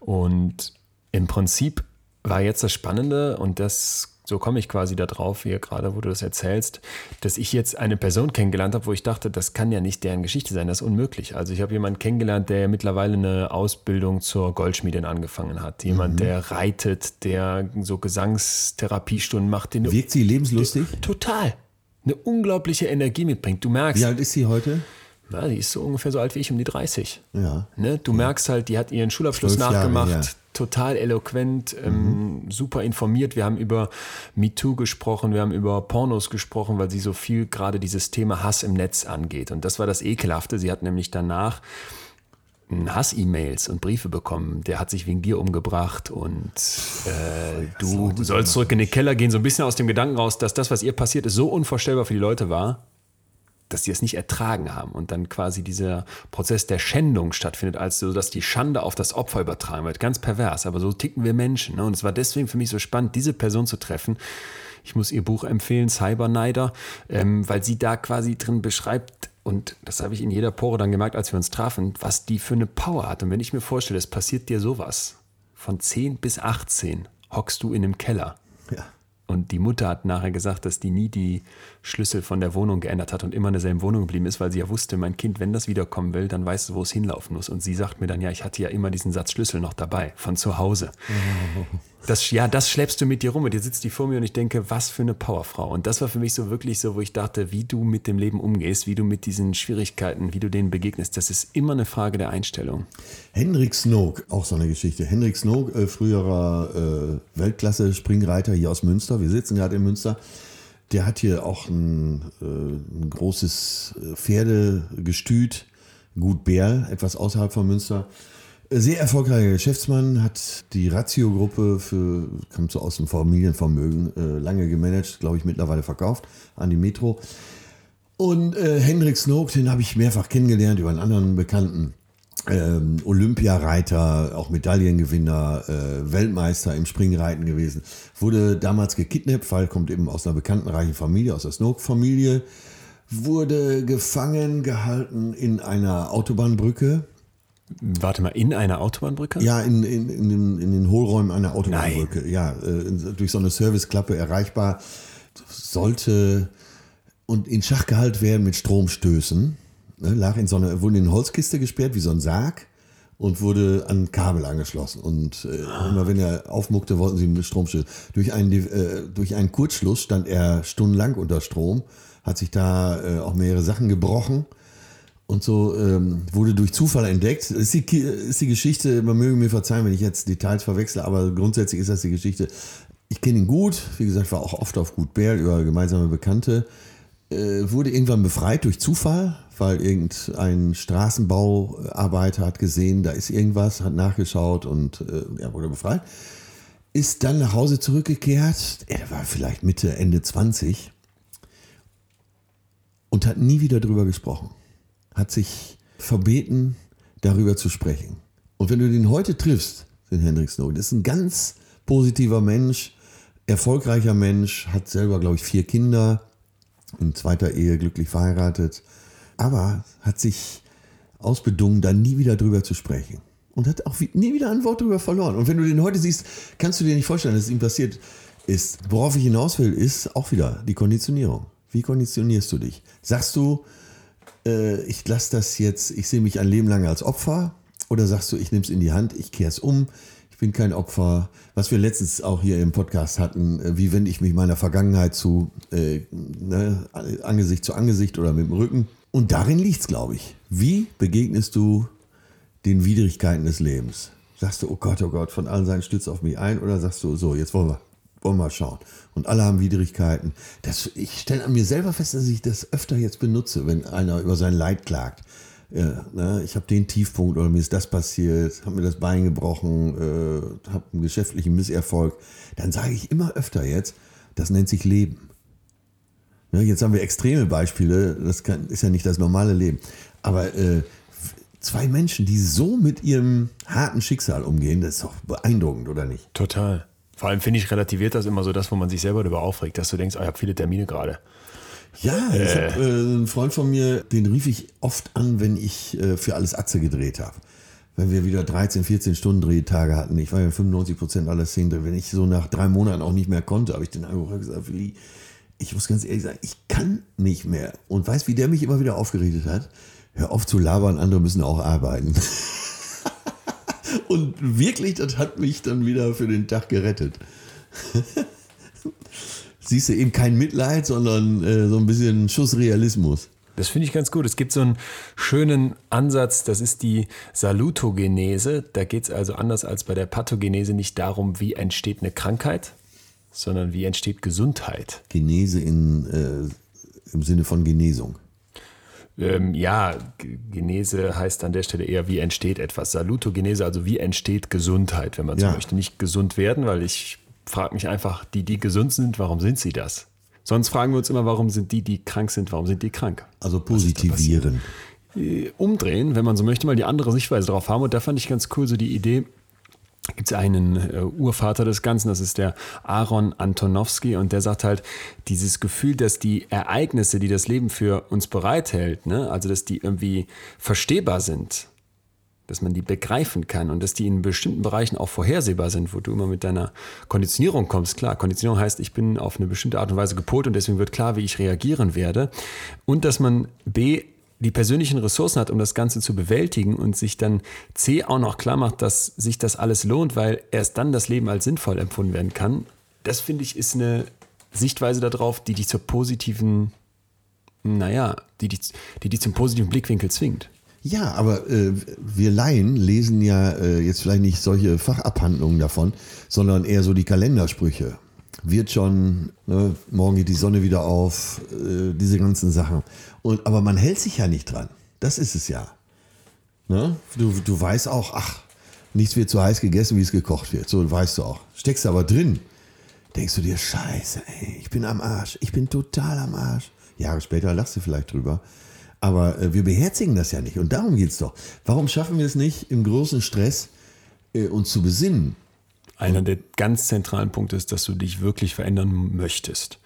Und im Prinzip war jetzt das Spannende und das, so komme ich quasi da drauf, hier gerade, wo du das erzählst, dass ich jetzt eine Person kennengelernt habe, wo ich dachte, das kann ja nicht deren Geschichte sein, das ist unmücklich. Also ich habe jemanden kennengelernt, der mittlerweile eine Ausbildung zur Goldschmiedin angefangen hat. Jemand, der reitet, der so Gesangstherapiestunden macht, den Wirkt sie lebenslustig? total eine unglaubliche Energie mitbringt. Du merkst, Wie alt ist sie heute? Na, die ist so ungefähr so alt wie ich, um die 30. Ja. Ne? Du merkst halt, die hat ihren Schulabschluss Zwölf Jahre, nachgemacht, ja. Mhm. total eloquent, ähm, super informiert. Wir haben über MeToo gesprochen, wir haben über Pornos gesprochen, weil sie so viel gerade dieses Thema Hass im Netz angeht. Und das war das Ekelhafte. Sie hat nämlich danach Hass-E-Mails und Briefe bekommen. Der hat sich wegen dir umgebracht und äh, du sollst zurück in den Keller gehen. So ein bisschen aus dem Gedanken raus, dass das, was ihr passiert ist, so unvorstellbar für die Leute war, dass sie es nicht ertragen haben und dann quasi dieser Prozess der Schändung stattfindet, als so, dass die Schande auf das Opfer übertragen wird. Ganz pervers, aber so ticken wir Menschen. Ne? Und es war deswegen für mich so spannend, diese Person zu treffen. Ich muss ihr Buch empfehlen, Cyberneider, ähm, weil sie da quasi drin beschreibt, und das habe ich in jeder Pore dann gemerkt, als wir uns trafen, was die für eine Power hat. Und wenn ich mir vorstelle, es passiert dir sowas, von 10 bis 18 hockst du in einem Keller. Ja. Und die Mutter hat nachher gesagt, dass die nie die Schlüssel von der Wohnung geändert hat und immer in derselben Wohnung geblieben ist, weil sie ja wusste, mein Kind, wenn das wiederkommen will, dann weißt du, wo es hinlaufen muss. Und sie sagt mir dann, ja, ich hatte ja immer diesen Satz Schlüssel noch dabei, von zu Hause. Das, ja, das schleppst du mit dir rum und jetzt sitzt die vor mir und ich denke, was für eine Powerfrau. Und das war für mich so wirklich so, wo ich dachte, wie du mit dem Leben umgehst, wie du mit diesen Schwierigkeiten, wie du denen begegnest, das ist immer eine Frage der Einstellung. Hendrik Snook, auch so eine Geschichte. Hendrik Snook, äh, früherer äh, Weltklasse-Springreiter hier aus Münster. Wir sitzen gerade in Münster. Der hat hier auch ein, äh, ein großes äh, Pferdegestüt, Gut Bärl, etwas außerhalb von Münster. Äh, Sehr erfolgreicher Geschäftsmann, hat die Ratio-Gruppe für, kommt so aus dem Familienvermögen, äh, lange gemanagt, glaube ich, mittlerweile verkauft an die Metro. Und äh, Hendrik Snook, den habe ich mehrfach kennengelernt über einen anderen Bekannten. Ähm, Olympiareiter, auch Medaillengewinner, äh, Weltmeister im Springreiten gewesen. Wurde damals gekidnappt, weil kommt eben aus einer bekannten reichen Familie, aus der Snook-Familie. Wurde gefangen gehalten in einer Autobahnbrücke. Warte mal, in einer Autobahnbrücke? Ja, in, in, in, den, in den Hohlräumen einer Autobahnbrücke. Ja, äh, durch so eine Serviceklappe erreichbar. Sollte und in Schach gehalten werden mit Stromstößen. Ne, lag in so einer, wurde in eine Holzkiste gesperrt, wie so ein Sarg. Und wurde an Kabel angeschlossen. Und äh, immer wenn er aufmuckte, wollten sie ihm Stromstöße. Durch einen, äh, durch einen Kurzschluss stand er stundenlang unter Strom. Hat sich da äh, auch mehrere Sachen gebrochen. Und so ähm, wurde durch Zufall entdeckt. Ist die, ist die Geschichte, man möge mir verzeihen, wenn ich jetzt Details verwechsle, aber grundsätzlich ist das die Geschichte. Ich kenne ihn gut, wie gesagt, war auch oft auf Gut Bärl über gemeinsame Bekannte. Äh, wurde irgendwann befreit durch Zufall, weil irgendein Straßenbauarbeiter hat gesehen, da ist irgendwas, hat nachgeschaut und äh, er wurde befreit. Ist dann nach Hause zurückgekehrt. Er war vielleicht Mitte, Ende 20 und hat nie wieder drüber gesprochen. Hat sich verbeten, darüber zu sprechen. Und wenn du den heute triffst, den Hendrik Snow, das ist ein ganz positiver Mensch, erfolgreicher Mensch, hat selber, glaube ich, vier Kinder, in zweiter Ehe glücklich verheiratet, aber hat sich ausbedungen, da nie wieder drüber zu sprechen. Und hat auch nie wieder ein Wort drüber verloren. Und wenn du den heute siehst, kannst du dir nicht vorstellen, dass es ihm passiert ist. Worauf ich hinaus will, ist auch wieder die Konditionierung. Wie konditionierst du dich? Sagst du, äh, ich lasse das jetzt, ich sehe mich ein Leben lang als Opfer? Oder sagst du, ich nehme es in die Hand, ich kehre es um, ich bin kein Opfer? Was wir letztens auch hier im Podcast hatten, äh, wie wende ich mich meiner Vergangenheit zu, äh, ne, Angesicht zu Angesicht oder mit dem Rücken? Und darin liegt es, glaube ich. Wie begegnest du den Widrigkeiten des Lebens? Sagst du, oh Gott, oh Gott, von allen Seiten stützt auf mich ein? Oder sagst du, so, jetzt wollen wir, wollen wir schauen. Und alle haben Widrigkeiten. Das, ich stelle an mir selber fest, dass ich das öfter jetzt benutze, wenn einer über sein Leid klagt. Ja, ne, ich habe den Tiefpunkt oder mir ist das passiert, habe mir das Bein gebrochen, äh, habe einen geschäftlichen Misserfolg, dann sage ich immer öfter jetzt, das nennt sich Leben. Ne, jetzt haben wir extreme Beispiele, das kann, ist ja nicht das normale Leben. Aber äh, zwei Menschen, die so mit ihrem harten Schicksal umgehen, das ist doch beeindruckend, oder nicht? Total. Vor allem finde ich, relativiert das immer so das, wo man sich selber darüber aufregt, dass du denkst, oh, ich habe viele Termine gerade. Ja, ich habe äh, einen Freund von mir, den rief ich oft an, wenn ich äh, für alles Atze gedreht habe. Wenn wir wieder 13, 14 Stunden Drehtage hatten. Ich war ja 95 Prozent aller Szenen drin. Wenn ich so nach drei Monaten auch nicht mehr konnte, habe ich den angerufen und gesagt, Willi, ich muss ganz ehrlich sagen, ich kann nicht mehr. Und weißt, wie der mich immer wieder aufgerichtet hat? Hör auf zu labern, andere müssen auch arbeiten. und wirklich, das hat mich dann wieder für den Tag gerettet. Siehst du eben kein Mitleid, sondern äh, so ein bisschen Schuss Realismus. Das finde ich ganz gut. Es gibt so einen schönen Ansatz, das ist die Salutogenese. Da geht es also anders als bei der Pathogenese nicht darum, wie entsteht eine Krankheit, sondern wie entsteht Gesundheit. Genese in, äh, im Sinne von Genesung. Ähm, ja, Genese heißt an der Stelle eher, wie entsteht etwas. Salutogenese, also wie entsteht Gesundheit, wenn man so Ja. möchte. Nicht gesund werden, weil ich frage mich einfach, die, die gesund sind, warum sind sie das? Sonst fragen wir uns immer, warum sind die, die krank sind, warum sind die krank? Also positivieren. Äh, Umdrehen, wenn man so möchte, mal die andere Sichtweise drauf haben. Und da fand ich ganz cool so die Idee, gibt es einen äh, Urvater des Ganzen, das ist der Aaron Antonowski und der sagt halt, dieses Gefühl, dass die Ereignisse, die das Leben für uns bereithält, ne, also dass die irgendwie verstehbar sind, dass man die begreifen kann und dass die in bestimmten Bereichen auch vorhersehbar sind, wo du immer mit deiner Konditionierung kommst. Klar, Konditionierung heißt, ich bin auf eine bestimmte Art und Weise gepolt und deswegen wird klar, wie ich reagieren werde. Und dass man B, die persönlichen Ressourcen hat, um das Ganze zu bewältigen und sich dann C auch noch klar macht, dass sich das alles lohnt, weil erst dann das Leben als sinnvoll empfunden werden kann. Das finde ich ist eine Sichtweise darauf, die dich zur positiven, naja, die dich, die dich zum positiven Blickwinkel zwingt. Ja, aber äh, wir Laien lesen ja äh, jetzt vielleicht nicht solche Fachabhandlungen davon, sondern eher so die Kalendersprüche. Wird schon, ne, morgen geht die Sonne wieder auf, äh, diese ganzen Sachen. Und, aber man hält sich ja nicht dran. Das ist es ja. Ne? Du, du weißt auch, ach, nichts wird so heiß gegessen, wie es gekocht wird. So weißt du auch. Steckst aber drin. Denkst du dir, scheiße, ey, ich bin am Arsch. Ich bin total am Arsch. Jahre später lachst du vielleicht drüber. Aber äh, wir beherzigen das ja nicht. Und darum geht es doch. Warum schaffen wir es nicht, im großen Stress äh, uns zu besinnen? Einer der ganz zentralen Punkte ist, dass du dich wirklich verändern möchtest.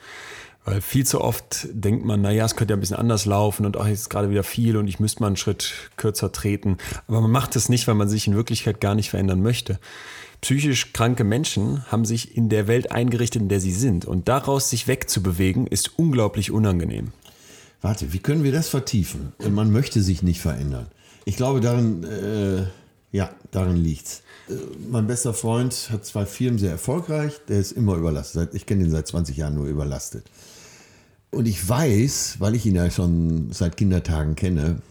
Weil viel zu oft denkt man, naja, es könnte ja ein bisschen anders laufen und auch jetzt gerade wieder viel und ich müsste mal einen Schritt kürzer treten. Aber man macht es nicht, weil man sich in Wirklichkeit gar nicht verändern möchte. Psychisch kranke Menschen haben sich in der Welt eingerichtet, in der sie sind. Und daraus sich wegzubewegen, ist unglaublich unangenehm. Warte, wie können wir das vertiefen? Man möchte sich nicht verändern. Ich glaube, darin, äh, ja, darin liegt's. Äh, mein bester Freund hat zwei Firmen sehr erfolgreich. Der ist immer überlastet. Ich kenne ihn seit 20 Jahren nur überlastet. Und ich weiß, weil ich ihn ja schon seit Kindertagen kenne,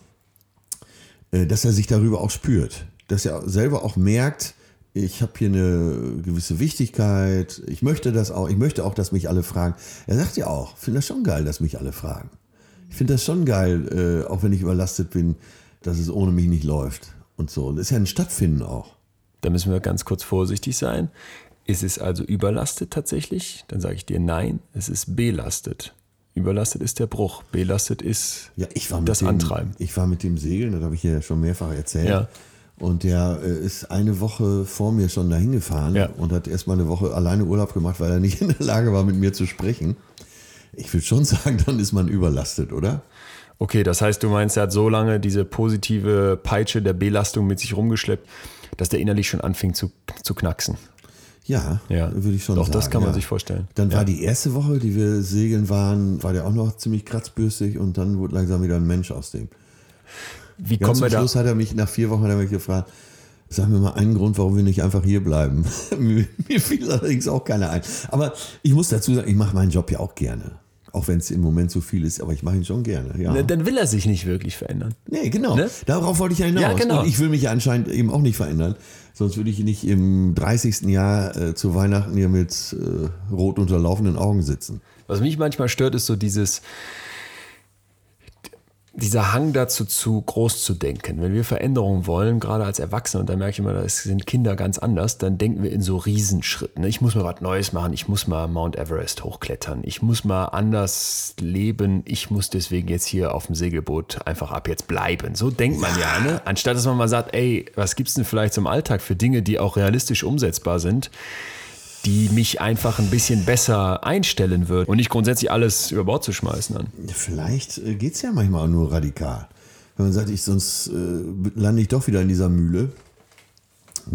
äh, dass er sich darüber auch spürt. Dass er selber auch merkt, ich habe hier eine gewisse Wichtigkeit, ich möchte das auch, ich möchte auch, dass mich alle fragen. Er sagt ja auch, finde das schon geil, dass mich alle fragen. Ich finde das schon geil, äh, auch wenn ich überlastet bin, dass es ohne mich nicht läuft und so. Das ist ja ein Stattfinden auch. Da müssen wir ganz kurz vorsichtig sein. Ist es also überlastet tatsächlich? Dann sage ich dir nein, es ist belastet. Überlastet ist der Bruch, belastet ist Ja, ich war mit das dem, Antreiben. Ich war mit dem Segeln, das habe ich ja schon mehrfach erzählt. Ja. Und der äh, ist eine Woche vor mir schon dahin gefahren Ja. und hat erstmal eine Woche alleine Urlaub gemacht, weil er nicht in der Lage war, mit mir zu sprechen. Ich würde schon sagen, dann ist man überlastet, oder? Okay, das heißt, du meinst, er hat so lange diese positive Peitsche der Belastung mit sich rumgeschleppt, dass der innerlich schon anfing zu, zu knacksen. Ja, Ja, würde ich schon doch, sagen. das kann man ja. sich vorstellen. Dann Ja. war die erste Woche, die wir segeln waren, war der auch noch ziemlich kratzbürstig und dann wurde langsam wieder ein Mensch aus dem. Wie Ganz kommen wir da? Schluss hat er mich, nach vier Wochen hat er mich gefragt, sag mir mal einen Grund, warum wir nicht einfach hier bleiben. mir, fiel allerdings auch keiner ein. Aber ich muss dazu sagen, ich mache meinen Job ja auch gerne. Auch wenn es im Moment so viel ist, aber ich mache ihn schon gerne. Ja. Ne, Dann will er sich nicht wirklich verändern. Nee, genau. Ne? Darauf wollte ich ja hinaus. Ja, genau. Und ich will mich ja anscheinend eben auch nicht verändern. Sonst würde ich nicht im 30. Jahr äh, zu Weihnachten hier mit äh, rot unterlaufenden Augen sitzen. Was mich manchmal stört, ist so dieses, dieser Hang dazu, zu groß zu denken. Wenn wir Veränderungen wollen, gerade als Erwachsene, und da merke ich immer, das sind Kinder ganz anders, dann denken wir in so Riesenschritten. Ich muss mal was Neues machen, ich muss mal Mount Everest hochklettern, ich muss mal anders leben, ich muss deswegen jetzt hier auf dem Segelboot einfach ab jetzt bleiben. So denkt man ja, ne? Anstatt dass man mal sagt, ey, was gibt's denn vielleicht zum Alltag für Dinge, die auch realistisch umsetzbar sind? Die mich einfach ein bisschen besser einstellen wird und nicht grundsätzlich alles über Bord zu schmeißen. Ja, Vielleicht äh, geht es ja manchmal auch nur radikal. Wenn man sagt, ich, sonst äh, lande ich doch wieder in dieser Mühle.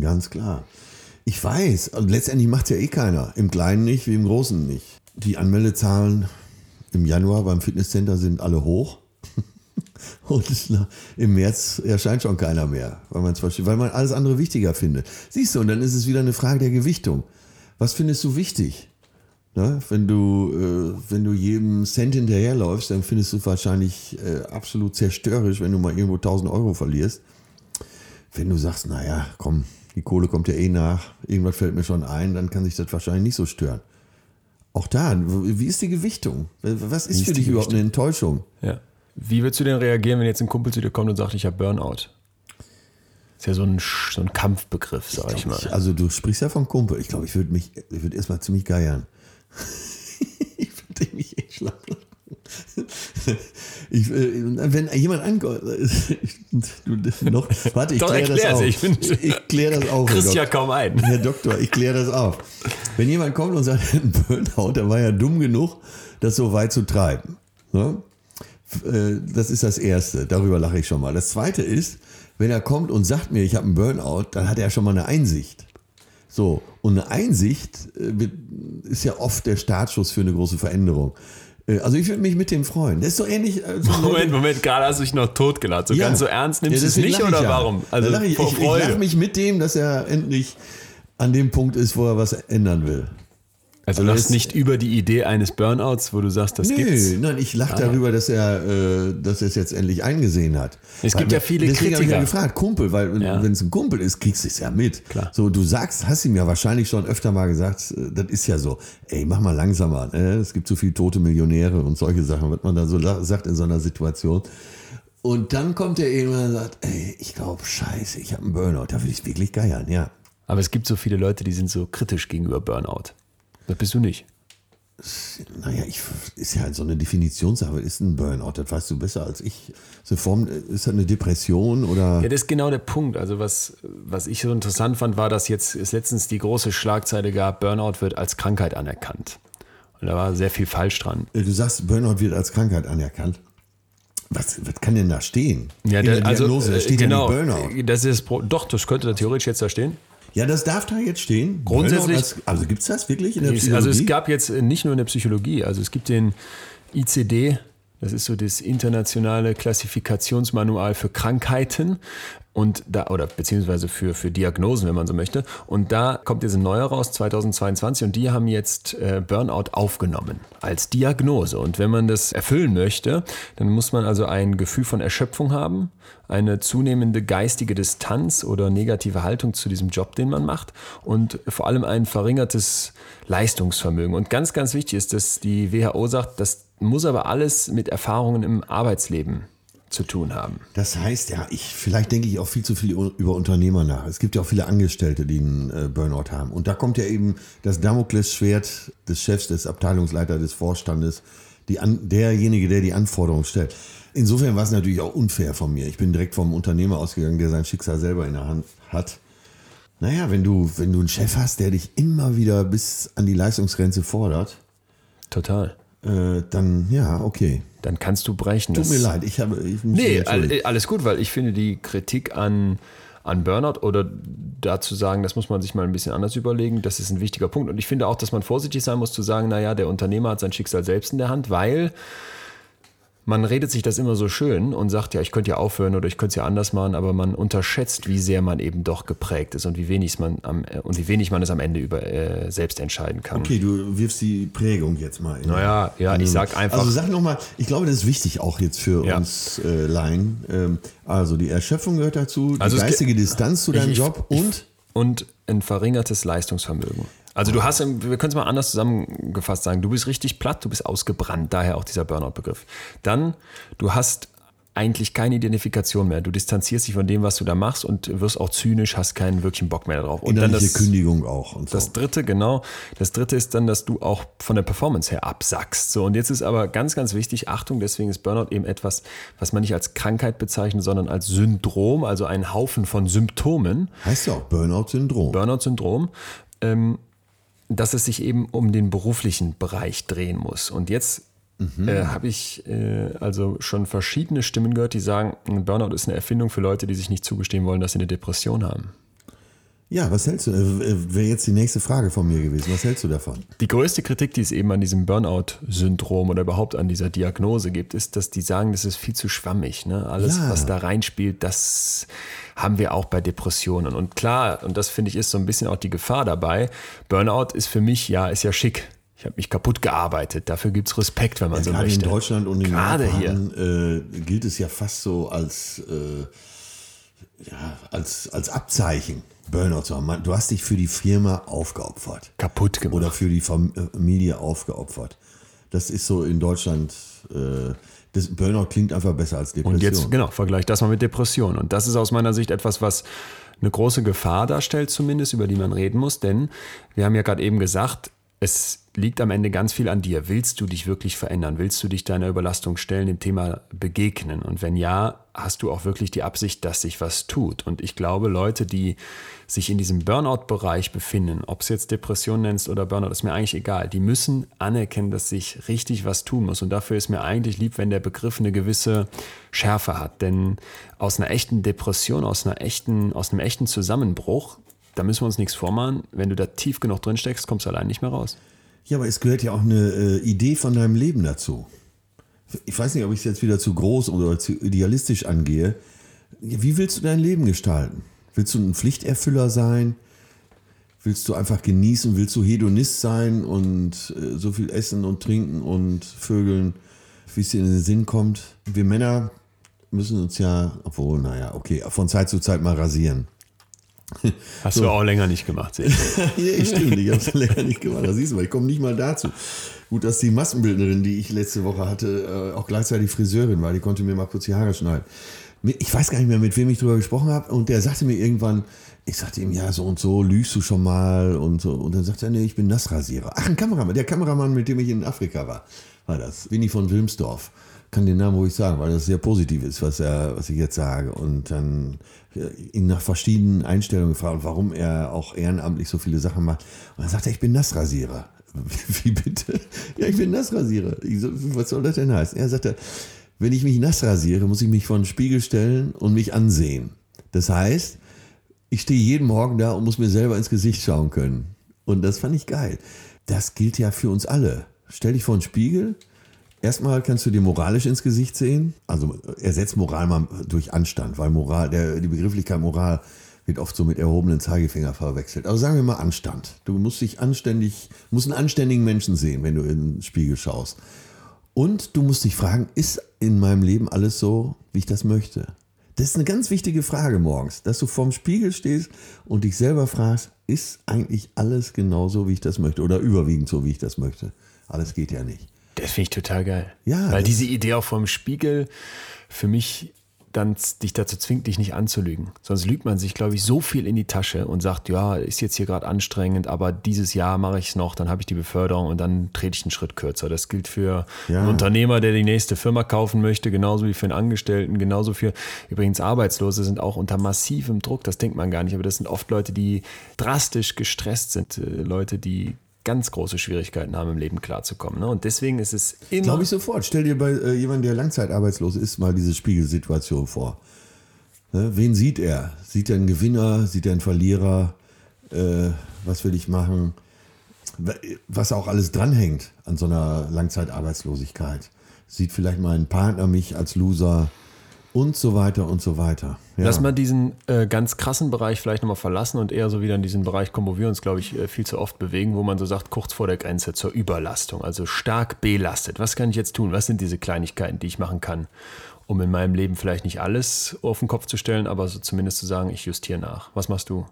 Ganz klar. Ich weiß, also letztendlich macht ja eh keiner. Im Kleinen nicht, wie im Großen nicht. Die Anmeldezahlen im Januar beim Fitnesscenter sind alle hoch. Und im März erscheint schon keiner mehr, weil, man's weil man alles andere wichtiger findet. Siehst du, und dann ist es wieder eine Frage der Gewichtung. Was findest du wichtig? Ne? Wenn, du, äh, wenn du jedem Cent hinterherläufst, dann findest du wahrscheinlich äh, absolut zerstörerisch, wenn du mal irgendwo 1000 Euro verlierst. Wenn du sagst, naja, komm, die Kohle kommt ja eh nach, irgendwas fällt mir schon ein, dann kann sich das wahrscheinlich nicht so stören. Auch da, wie ist die Gewichtung? Was ist ist für dich überhaupt eine Enttäuschung? Ja. Wie würdest du denn reagieren, wenn jetzt ein Kumpel zu dir kommt und sagt, ich habe Burnout? Ist ja so ein, so ein Kampfbegriff, sag ich mal. Ich, also du sprichst ja vom Kumpel. Ich glaube, ich würde mich, ich würde erstmal ziemlich geiern. ich würde mich echt schlapp lachen. Ich, äh, wenn jemand ankommt, noch, warte, ich kläre das auf. ich bin- ich kläre das auf. Kriegst ja kaum ein. Herr Doktor, ich kläre das auf. Wenn jemand kommt und sagt, ein Burnout, der war ja dumm genug, das so weit zu treiben. Ne? Äh, Das ist das Erste. Darüber lache ich schon mal. Das Zweite ist, wenn er kommt und sagt mir, ich habe einen Burnout, dann hat er schon mal eine Einsicht. So, und eine Einsicht äh, ist ja oft der Startschuss für eine große Veränderung. Äh, Also ich würde mich mit dem freuen. Das ist so ähnlich. äh, so Moment, Moment, gerade hast du dich noch totgelacht. So Ja. ganz so ernst nimmst Ja, du es nicht oder ja. warum? Also lach ich, ich, ich Freude. lach mich mit dem, dass er endlich an dem Punkt ist, wo er was ändern will. Also Also lachst nicht über die Idee eines Burnouts, wo du sagst, das Nö, gibt's. nein, ich lache darüber, dass er, äh, dass er es jetzt endlich eingesehen hat. Es gibt ja viele deswegen hab Ich Kritiker. ja gefragt, Kumpel, weil Ja. wenn es ein Kumpel ist, kriegst du es ja mit. Klar. So, du sagst, hast ihm ja wahrscheinlich schon öfter mal gesagt, äh, das ist ja so. Ey, mach mal langsamer. Ne? Es gibt so viele tote Millionäre und solche Sachen, was man da so sagt in so einer Situation. Und dann kommt er irgendwann und sagt, ey, ich glaube, scheiße, ich habe einen Burnout. Da würde ich wirklich geiern, ja. Aber es gibt so viele Leute, die sind so kritisch gegenüber Burnout. Das bist du nicht. Naja, ich, ist ja so eine Definitionssache. Ist ein Burnout? Das weißt du besser als ich. So Form, ist das eine Depression oder? Ja, das ist genau der Punkt. Also was, was ich so interessant fand, war, dass jetzt es letztens die große Schlagzeile gab, Burnout wird als Krankheit anerkannt. Und da war sehr viel falsch dran. Du sagst, Burnout wird als Krankheit anerkannt. Was, was kann denn da stehen? Ja, der der, also, da äh, steht genau, ja nicht Burnout. Das ist doch, das könnte da theoretisch jetzt da stehen. Ja, das darf da jetzt stehen. Grundsätzlich- Als, also gibt es das wirklich in der Psychologie? Also es gab jetzt äh, nicht nur in der Psychologie, also es gibt den ICD, das ist so das internationale Klassifikationsmanual für Krankheiten und da oder beziehungsweise für, für Diagnosen, wenn man so möchte. Und da kommt jetzt ein neuer raus, 2022, und die haben jetzt äh, Burnout aufgenommen als Diagnose. Und wenn man das erfüllen möchte, dann muss man also ein Gefühl von Erschöpfung haben, eine zunehmende geistige Distanz oder negative Haltung zu diesem Job, den man macht und vor allem ein verringertes Leistungsvermögen. Und ganz, ganz wichtig ist, dass die WHO sagt, das muss aber alles mit Erfahrungen im Arbeitsleben zu tun haben. Das heißt, ja, ich, vielleicht denke ich auch viel zu viel über Unternehmer nach. Es gibt ja auch viele Angestellte, die einen äh, Burnout haben. Und da kommt ja eben das Damoklesschwert des Chefs, des Abteilungsleiters, des Vorstandes, die an, derjenige, der die Anforderungen stellt. Insofern war es natürlich auch unfair von mir. Ich bin direkt vom Unternehmer ausgegangen, der sein Schicksal selber in der Hand hat. Naja, wenn du, wenn du einen Chef hast, der dich immer wieder bis an die Leistungsgrenze fordert, Total. Äh, dann ja, okay. Dann kannst du brechen. Tut mir leid, ich habe. Ich Nee, alles gut, weil ich finde die Kritik an, an Burnout oder dazu sagen, das muss man sich mal ein bisschen anders überlegen, das ist ein wichtiger Punkt. Und ich finde auch, dass man vorsichtig sein muss zu sagen, naja, der Unternehmer hat sein Schicksal selbst in der Hand, weil man redet sich das immer so schön und sagt, ja, ich könnte ja aufhören oder ich könnte es ja anders machen, aber man unterschätzt, wie sehr man eben doch geprägt ist und wie wenig man am, äh, und wie wenig man es am Ende über äh, selbst entscheiden kann. Okay, du wirfst die Prägung jetzt mal. In. Naja, ja, ich sag einfach- Also sag nochmal, ich glaube, das ist wichtig auch jetzt für Ja. uns äh, Laien. Ähm, also die Erschöpfung gehört dazu, Also die geistige ge- Distanz zu deinem Ich- Job und und ein verringertes Leistungsvermögen. Also du hast, wir können es mal anders zusammengefasst sagen, du bist richtig platt, du bist ausgebrannt, daher auch dieser Burnout-Begriff. Dann, du hast eigentlich keine Identifikation mehr. Du distanzierst dich von dem, was du da machst und wirst auch zynisch, hast keinen wirklichen Bock mehr drauf. Und dann Innerliche das, Kündigung auch. Und so. das dritte, genau. Das dritte ist dann, dass du auch von der Performance her absackst. So, und jetzt ist aber ganz, ganz wichtig, Achtung, deswegen ist Burnout eben etwas, was man nicht als Krankheit bezeichnet, sondern als Syndrom, also ein Haufen von Symptomen. heißt ja auch Burnout-Syndrom. Burnout-Syndrom, ähm, dass es sich eben um den beruflichen Bereich drehen muss. Und jetzt äh, habe ich äh, also schon verschiedene Stimmen gehört, die sagen, ein Burnout ist eine Erfindung für Leute, die sich nicht zugestehen wollen, dass sie eine Depression haben. Ja, was hältst du? Äh, Wäre jetzt die nächste Frage von mir gewesen. Was hältst du davon? Die größte Kritik, die es eben an diesem Burnout-Syndrom oder überhaupt an dieser Diagnose gibt, ist, dass die sagen, das ist viel zu schwammig. Ne? Alles, Ja. was da reinspielt, das haben wir auch bei Depressionen. Und klar, und das finde ich ist so ein bisschen auch die Gefahr dabei, Burnout ist für mich, ja, ist ja schick. Ich habe mich kaputt gearbeitet. Dafür gibt es Respekt, wenn man so Gerade möchte. in Deutschland und in Gerade hier. Japan äh, gilt es ja fast so als, äh, ja, als, als Abzeichen, Burnout zu haben. Du hast dich für die Firma aufgeopfert. Kaputt gemacht. Oder für die Familie aufgeopfert. Das ist so in Deutschland, äh, das Burnout klingt einfach besser als Depression. Und jetzt, genau, vergleich das mal mit Depression. Und das ist aus meiner Sicht etwas, was eine große Gefahr darstellt, zumindest, über die man reden muss. Denn wir haben ja gerade eben gesagt, es liegt am Ende ganz viel an dir. Willst du dich wirklich verändern? Willst du dich deiner Überlastung stellen, dem Thema begegnen? Und wenn ja, hast du auch wirklich die Absicht, dass sich was tut? Und ich glaube, Leute, die sich in diesem Burnout-Bereich befinden, ob es jetzt Depression nennst oder Burnout, ist mir eigentlich egal. Die müssen anerkennen, dass sich richtig was tun muss. Und dafür ist mir eigentlich lieb, wenn der Begriff eine gewisse Schärfe hat. Denn aus einer echten Depression, aus, einer echten, aus einem echten Zusammenbruch, da müssen wir uns nichts vormachen. Wenn du da tief genug drin steckst, kommst du allein nicht mehr raus. Ja, aber es gehört ja auch eine äh, Idee von deinem Leben dazu. Ich weiß nicht, ob ich es jetzt wieder zu groß oder zu idealistisch angehe. Wie willst du dein Leben gestalten? Willst du ein Pflichterfüller sein? Willst du einfach genießen? Willst du Hedonist sein und äh, so viel essen und trinken und vögeln, wie es dir in den Sinn kommt? Wir Männer müssen uns ja, obwohl, naja, okay, von Zeit zu Zeit mal rasieren. Hast du auch länger nicht gemacht, sehe ich. stimmt, ich habe es länger nicht gemacht. Das siehst du mal, ich komme nicht mal dazu. Gut, dass die Maskenbildnerin, die ich letzte Woche hatte, äh, auch gleichzeitig Friseurin war. Die konnte mir mal kurz die Haare schneiden. Ich weiß gar nicht mehr, mit wem ich drüber gesprochen habe. Und der sagte mir irgendwann, ich sagte ihm, ja, so und so, lügst du schon mal und so. Und dann sagte er, nee, ich bin Nassrasierer. Ach, ein Kameramann, der Kameramann, mit dem ich in Afrika war, war das. Winnie von Wilmsdorf. Kann den Namen ruhig sagen, weil das sehr positiv ist, was, er, was ich jetzt sage. Und dann ihn nach verschiedenen Einstellungen gefragt, warum er auch ehrenamtlich so viele Sachen macht. Und dann sagt er, ich bin Nassrasierer. Wie bitte? Ja, ich bin Nassrasierer. So, was soll das denn heißen? Er sagte, wenn ich mich nass rasiere, muss ich mich vor den Spiegel stellen und mich ansehen. Das heißt, ich stehe jeden Morgen da und muss mir selber ins Gesicht schauen können. Und das fand ich geil. Das gilt ja für uns alle. Stell dich vor den Spiegel. Erstmal kannst du dir moralisch ins Gesicht sehen. Also ersetzt Moral mal durch Anstand, weil Moral, der, die Begrifflichkeit Moral wird oft so mit erhobenen Zeigefinger verwechselt. Also sagen wir mal Anstand. Du musst dich anständig, musst einen anständigen Menschen sehen, wenn du in den Spiegel schaust. Und du musst dich fragen, ist in meinem Leben alles so, wie ich das möchte? Das ist eine ganz wichtige Frage morgens, dass du vorm Spiegel stehst und dich selber fragst, ist eigentlich alles genauso, wie ich das möchte? Oder überwiegend so, wie ich das möchte? Alles geht ja nicht. Das finde ich total geil. Ja, Weil diese Idee auch vom Spiegel für mich dann dich dazu zwingt, dich nicht anzulügen. Sonst lügt man sich, glaube ich, so viel in die Tasche und sagt, ja, ist jetzt hier gerade anstrengend, aber dieses Jahr mache ich es noch, dann habe ich die Beförderung und dann trete ich einen Schritt kürzer. Das gilt für Ja. einen Unternehmer, der die nächste Firma kaufen möchte, genauso wie für einen Angestellten, genauso für übrigens Arbeitslose sind auch unter massivem Druck, das denkt man gar nicht, aber das sind oft Leute, die drastisch gestresst sind, äh, Leute, die ganz große Schwierigkeiten haben, im Leben klarzukommen. Ne? Und deswegen ist es immer. Glaube ich sofort. Stell dir bei äh, jemandem, der langzeitarbeitslos ist, mal diese Spiegelsituation vor. Ne? Wen sieht er? Sieht er einen Gewinner? Sieht er einen Verlierer? Äh, was will ich machen? Wa- Was auch alles dranhängt an so einer Langzeitarbeitslosigkeit. Sieht vielleicht mein Partner mich als Loser und so weiter und so weiter. Ja. Lass mal diesen äh, ganz krassen Bereich vielleicht nochmal verlassen und eher so wieder in diesen Bereich kommen, wo wir uns, glaube ich, äh, viel zu oft bewegen, wo man so sagt, kurz vor der Grenze zur Überlastung, also stark belastet. Was kann ich jetzt tun? Was sind diese Kleinigkeiten, die ich machen kann, um in meinem Leben vielleicht nicht alles auf den Kopf zu stellen, aber so zumindest zu sagen, ich justiere nach. Was machst du?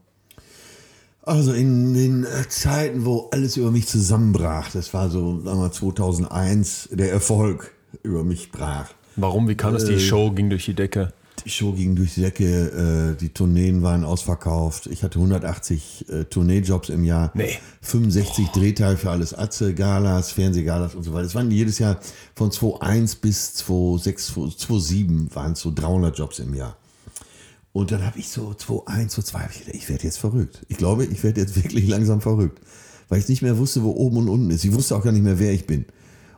Also in den äh, Zeiten, wo alles über mich zusammenbrach, das war so sagen wir, mal, 2001, der Erfolg über mich brach, Warum? Wie kam das? Die Äh, Show ging durch die Decke. Die Show ging durch die Decke, äh, die Tourneen waren ausverkauft. Ich hatte 180 äh, Tourneejobs im Jahr. Nee. 65 Drehtage für alles Atze, Galas, Fernsehgalas und so weiter. Es waren jedes Jahr von 2001 bis 2006, 2007 waren es so 300 Jobs im Jahr. Und dann habe ich so 2001, 2002, hab ich gedacht, ich werde jetzt verrückt. Ich glaube, ich werde jetzt wirklich langsam verrückt. Weil ich nicht mehr wusste, wo oben und unten ist. Ich wusste auch gar nicht mehr, wer ich bin.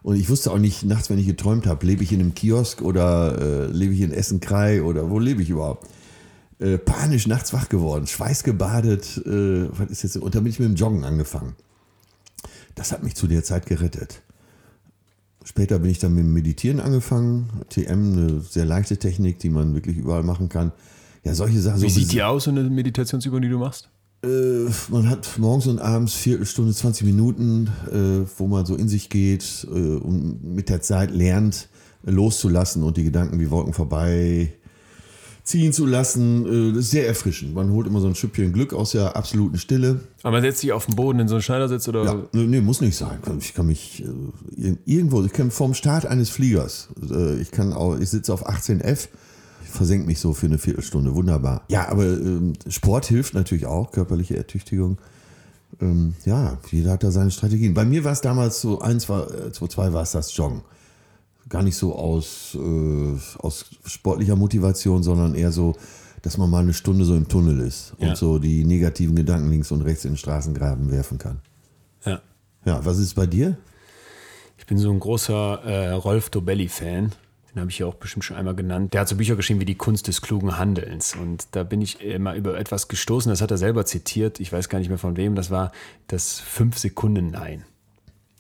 Und ich wusste auch nicht nachts, wenn ich geträumt habe, lebe ich in einem Kiosk oder äh, lebe ich in Essen-Krei oder wo lebe ich überhaupt? Äh, panisch nachts wach geworden, schweißgebadet, äh, was ist jetzt? Und dann bin ich mit dem Joggen angefangen. Das hat mich zu der Zeit gerettet. Später bin ich dann mit dem Meditieren angefangen. TM, eine sehr leichte Technik, die man wirklich überall machen kann. Ja, solche Sachen. Wie so sieht die aus, so eine Meditationsübung, die du machst? Äh, man hat morgens und abends Viertelstunde, 20 Minuten, äh, wo man so in sich geht äh, und mit der Zeit lernt, loszulassen und die Gedanken wie Wolken vorbei ziehen zu lassen. Äh, das ist sehr erfrischend. Man holt immer so ein Schüppchen Glück aus der absoluten Stille. Aber man setzt sich auf den Boden in so einen Schneidersitz oder. Ja, nee, muss nicht sein. Ich kann mich äh, irgendwo, ich kann vom Start eines Fliegers, äh, ich kann auch, ich sitze auf 18F, ich versenke mich so für eine Viertelstunde, wunderbar. Ja, aber ähm, Sport hilft natürlich auch, körperliche Ertüchtigung. Ähm, ja, jeder hat da seine Strategien. Bei mir war es damals so, eins war, äh, zwei, zwei war es das Joggen. Gar nicht so aus, äh, aus sportlicher Motivation, sondern eher so, dass man mal eine Stunde so im Tunnel ist und Ja. so die negativen Gedanken links und rechts in den Straßengraben werfen kann. Ja. Ja, was ist bei dir? Ich bin so ein großer äh, Rolf Dobelli-Fan. Den habe ich ja auch bestimmt schon einmal genannt. Der hat so Bücher geschrieben wie Die Kunst des klugen Handelns. Und da bin ich immer über etwas gestoßen, das hat er selber zitiert. Ich weiß gar nicht mehr von wem. Das war das Fünf-Sekunden-Nein.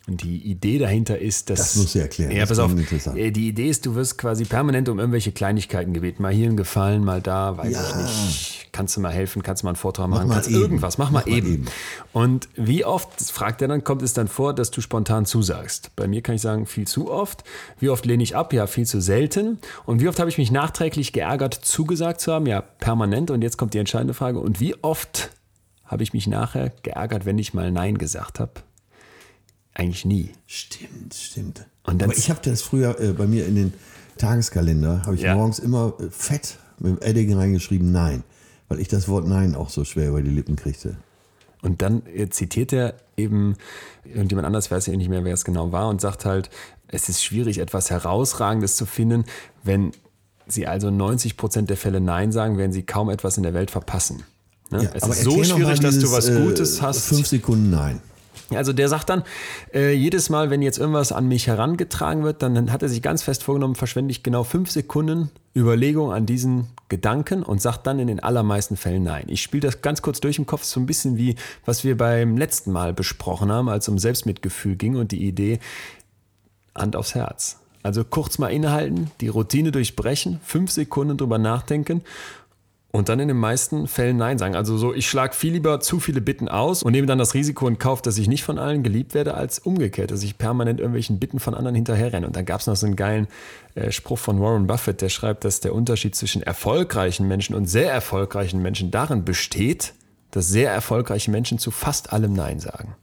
Und die Idee dahinter ist, dass. Das musst du erklären, Ja, das pass auf. äh, Die Idee ist, du wirst quasi permanent um irgendwelche Kleinigkeiten gebeten. Mal hier einen Gefallen, mal da, weiß Ja. ich nicht. Kannst du mal helfen, kannst du mal einen Vortrag Mach machen, mal kannst eben. irgendwas, mach mal Mach mal eben. eben. Und wie oft, fragt er dann, kommt es dann vor, dass du spontan zusagst? Bei mir kann ich sagen, viel zu oft. Wie oft lehne ich ab? Ja, viel zu selten. Und wie oft habe ich mich nachträglich geärgert, zugesagt zu haben? Ja, permanent. Und jetzt kommt die entscheidende Frage. Und wie oft habe ich mich nachher geärgert, wenn ich mal Nein gesagt habe? Eigentlich nie. Stimmt, stimmt. Und dann- Aber ich habe das früher äh, bei mir in den Tageskalender, habe ich Ja. morgens immer äh, fett mit dem Edding reingeschrieben Nein, weil ich das Wort Nein auch so schwer über die Lippen kriegte. Und dann äh, zitiert er eben irgendjemand anders, weiß ja nicht mehr, wer es genau war, und sagt halt, es ist schwierig, etwas Herausragendes zu finden. Wenn Sie also 90 Prozent der Fälle Nein sagen, werden Sie kaum etwas in der Welt verpassen. Ne? Ja, es aber ist so schwierig, mal dass du dieses, was äh, Gutes hast. Fünf Sekunden Nein. Also der sagt dann, äh, jedes Mal, wenn jetzt irgendwas an mich herangetragen wird, dann hat er sich ganz fest vorgenommen, verschwende ich genau fünf Sekunden Überlegung an diesen Gedanken und sagt dann in den allermeisten Fällen nein. Ich spiele das ganz kurz durch im Kopf, so ein bisschen wie, was wir beim letzten Mal besprochen haben, als es um Selbstmitgefühl ging und die Idee, Hand aufs Herz. Also kurz mal innehalten, die Routine durchbrechen, fünf Sekunden drüber nachdenken und dann in den meisten Fällen Nein sagen. Also so, ich schlage viel lieber zu viele Bitten aus und nehme dann das Risiko in Kauf, dass ich nicht von allen geliebt werde, als umgekehrt, dass ich permanent irgendwelchen Bitten von anderen hinterherrenne. Und dann gab es noch so einen geilen äh, Spruch von Warren Buffett, der schreibt, dass der Unterschied zwischen erfolgreichen Menschen und sehr erfolgreichen Menschen darin besteht, dass sehr erfolgreiche Menschen zu fast allem Nein sagen.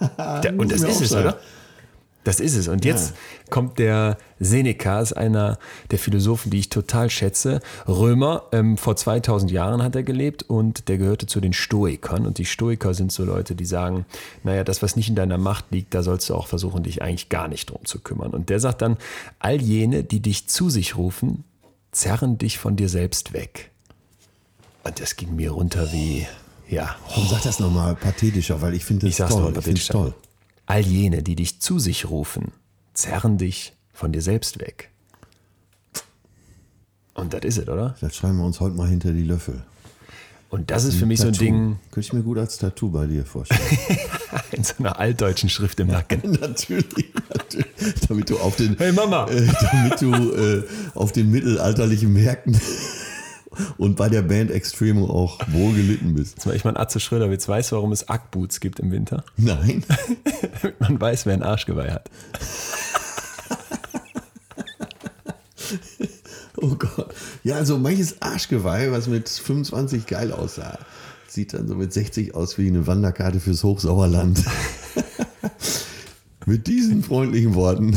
Der, und das ist es, sagen. oder? Das ist es. Und jetzt kommt der Seneca, ist einer der Philosophen, die ich total schätze. Römer, ähm, vor 2000 Jahren hat er gelebt und der gehörte zu den Stoikern. Und die Stoiker sind so Leute, die sagen, naja, das, was nicht in deiner Macht liegt, da sollst du auch versuchen, dich eigentlich gar nicht drum zu kümmern. Und der sagt dann, all jene, die dich zu sich rufen, zerren dich von dir selbst weg. Und das ging mir runter wie, ja, Komm, sag das nochmal pathetischer, weil ich finde das ich sag's toll. nochmal Ich finde es pathetischer. toll. All jene, die dich zu sich rufen, zerren dich von dir selbst weg. Und das ist es, oder? Das schreiben wir uns heute mal hinter die Löffel. Und das ist für mich so ein Tattoo. Ding Könnte ich mir gut als Tattoo bei dir vorstellen. in so einer altdeutschen Schrift im Nacken. natürlich, natürlich. Damit du auf den, Hey Mama! äh, damit du äh, auf den mittelalterlichen Märkten und bei der Band Extremo auch wohl gelitten bist. Jetzt mal ich mal einen Atze Schröderwitz. Weißt du, warum es Ackboots gibt im Winter? Nein. Damit man weiß, wer ein Arschgeweih hat. Oh Gott. Ja, also manches Arschgeweih, was mit 25 geil aussah, sieht dann so mit 60 aus wie eine Wanderkarte fürs Hochsauerland. mit diesen freundlichen Worten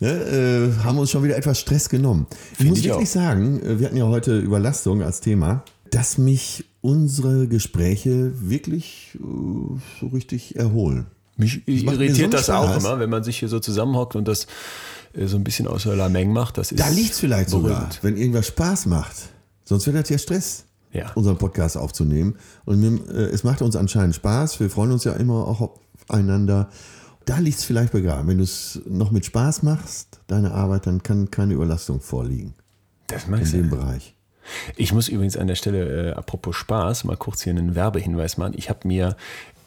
ne, äh, haben uns schon wieder etwas Stress genommen. Ich Find muss ich wirklich auch. sagen, äh, wir hatten ja heute Überlastung als Thema, dass mich unsere Gespräche wirklich äh, so richtig erholen. Mich mir irritiert das auch immer, wenn man sich hier so zusammenhockt und das äh, so ein bisschen aus der Lameng macht. Das ist Da liegt es vielleicht sogar, beruhigend. wenn irgendwas Spaß macht. Sonst wird das ja Stress, Ja. unseren Podcast aufzunehmen. Und äh, es macht uns anscheinend Spaß. Wir freuen uns ja immer auch aufeinander. Da liegt es vielleicht begraben. Wenn du es noch mit Spaß machst, deine Arbeit, dann kann keine Überlastung vorliegen Das in meinst dem du? Bereich. Ich muss übrigens an der Stelle, äh, apropos Spaß, mal kurz hier einen Werbehinweis machen. Ich habe mir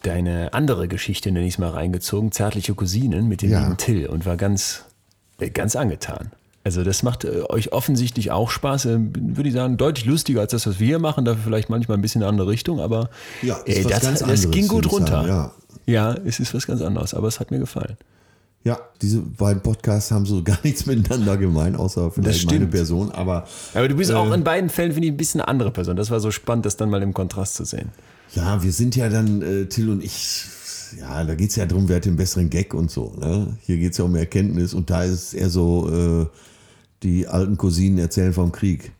deine andere Geschichte, nenne ich es mal, reingezogen, Zärtliche Cousinen mit dem Ja. Till und war ganz, äh, ganz angetan. Also das macht äh, euch offensichtlich auch Spaß, äh, würde ich sagen, deutlich lustiger als das, was wir hier machen, dafür vielleicht manchmal ein bisschen in eine andere Richtung, aber Ja, ey, das, das ging gut runter. sagen, ja. Ja, es ist was ganz anderes, aber es hat mir gefallen. Ja, diese beiden Podcasts haben so gar nichts miteinander gemein, außer vielleicht meine. Person. Aber Aber du bist Äh. auch in beiden Fällen, finde ich, ein bisschen eine andere Person. Das war so spannend, das dann mal im Kontrast zu sehen. ja, wir sind ja dann, äh, Till und ich, ja, da geht es ja darum, wer hat den besseren Gag und so. Ne? Hier geht es ja um Erkenntnis und da ist es eher so, äh, die alten Cousinen erzählen vom Krieg.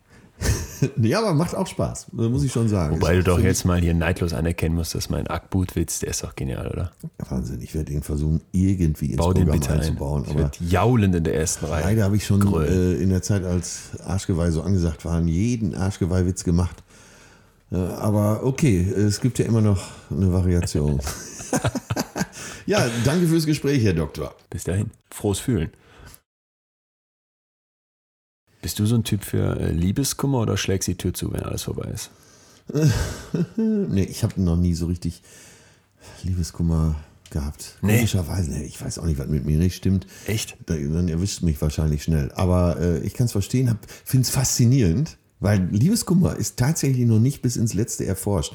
ja, aber macht auch Spaß, muss ich schon sagen. Wobei du doch jetzt mal hier neidlos anerkennen musst, dass mein Ackboot-Witz, der ist doch genial, oder? Wahnsinn, ich werde ihn versuchen, irgendwie ins Bau den Programm ein. einzubauen. Ich Aber jaulend in der ersten Reihe. leider habe ich schon äh, in der Zeit, als Arschgeweih so angesagt waren, jeden Arschgeweihwitz gemacht. Äh, aber okay, es gibt ja immer noch eine Variation. ja, danke fürs Gespräch, Herr Doktor. Bis dahin. Frohes Fühlen. Bist du so ein Typ für äh, Liebeskummer oder schlägst die Tür zu, wenn alles vorbei ist? Nee, ich habe noch nie so richtig Liebeskummer gehabt. Nee. Komischerweise, nee, ich weiß auch nicht, was mit mir nicht stimmt. Echt? Da, dann erwischt mich wahrscheinlich schnell. Aber äh, ich kann es verstehen, finde es faszinierend, weil Liebeskummer ist tatsächlich noch nicht bis ins Letzte erforscht.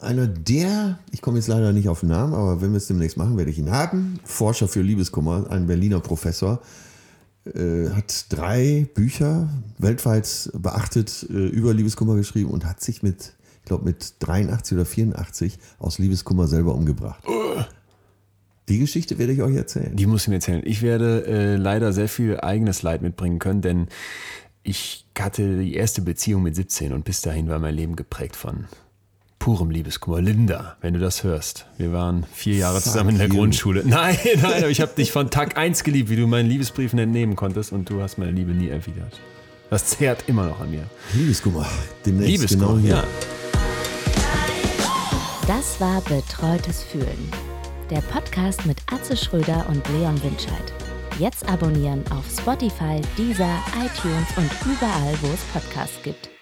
Einer der, ich komme jetzt leider nicht auf den Namen, aber wenn wir es demnächst machen, werde ich ihn haben. Forscher für Liebeskummer, ein Berliner Professor, äh, hat drei Bücher weltweit beachtet äh, über Liebeskummer geschrieben und hat sich mit, ich glaube, mit 83 oder 84 aus Liebeskummer selber umgebracht. Die Geschichte werde ich euch erzählen. Die muss ich mir erzählen. Ich werde äh, leider sehr viel eigenes Leid mitbringen können, denn ich hatte die erste Beziehung mit 17 und bis dahin war mein Leben geprägt von purem Liebeskummer. Linda, wenn du das hörst. Wir waren vier Jahre Fuck zusammen in der you. Grundschule. Nein, nein, aber ich habe dich von Tag 1 geliebt, wie du meinen Liebesbriefen entnehmen konntest und du hast meine Liebe nie erwidert. Das zehrt immer noch an mir. Liebeskummer. Demnächst Liebeskummer, genau hier. ja. Das war Betreutes Fühlen. Der Podcast mit Atze Schröder und Leon Winscheid. Jetzt abonnieren auf Spotify, Deezer, iTunes und überall, wo es Podcasts gibt.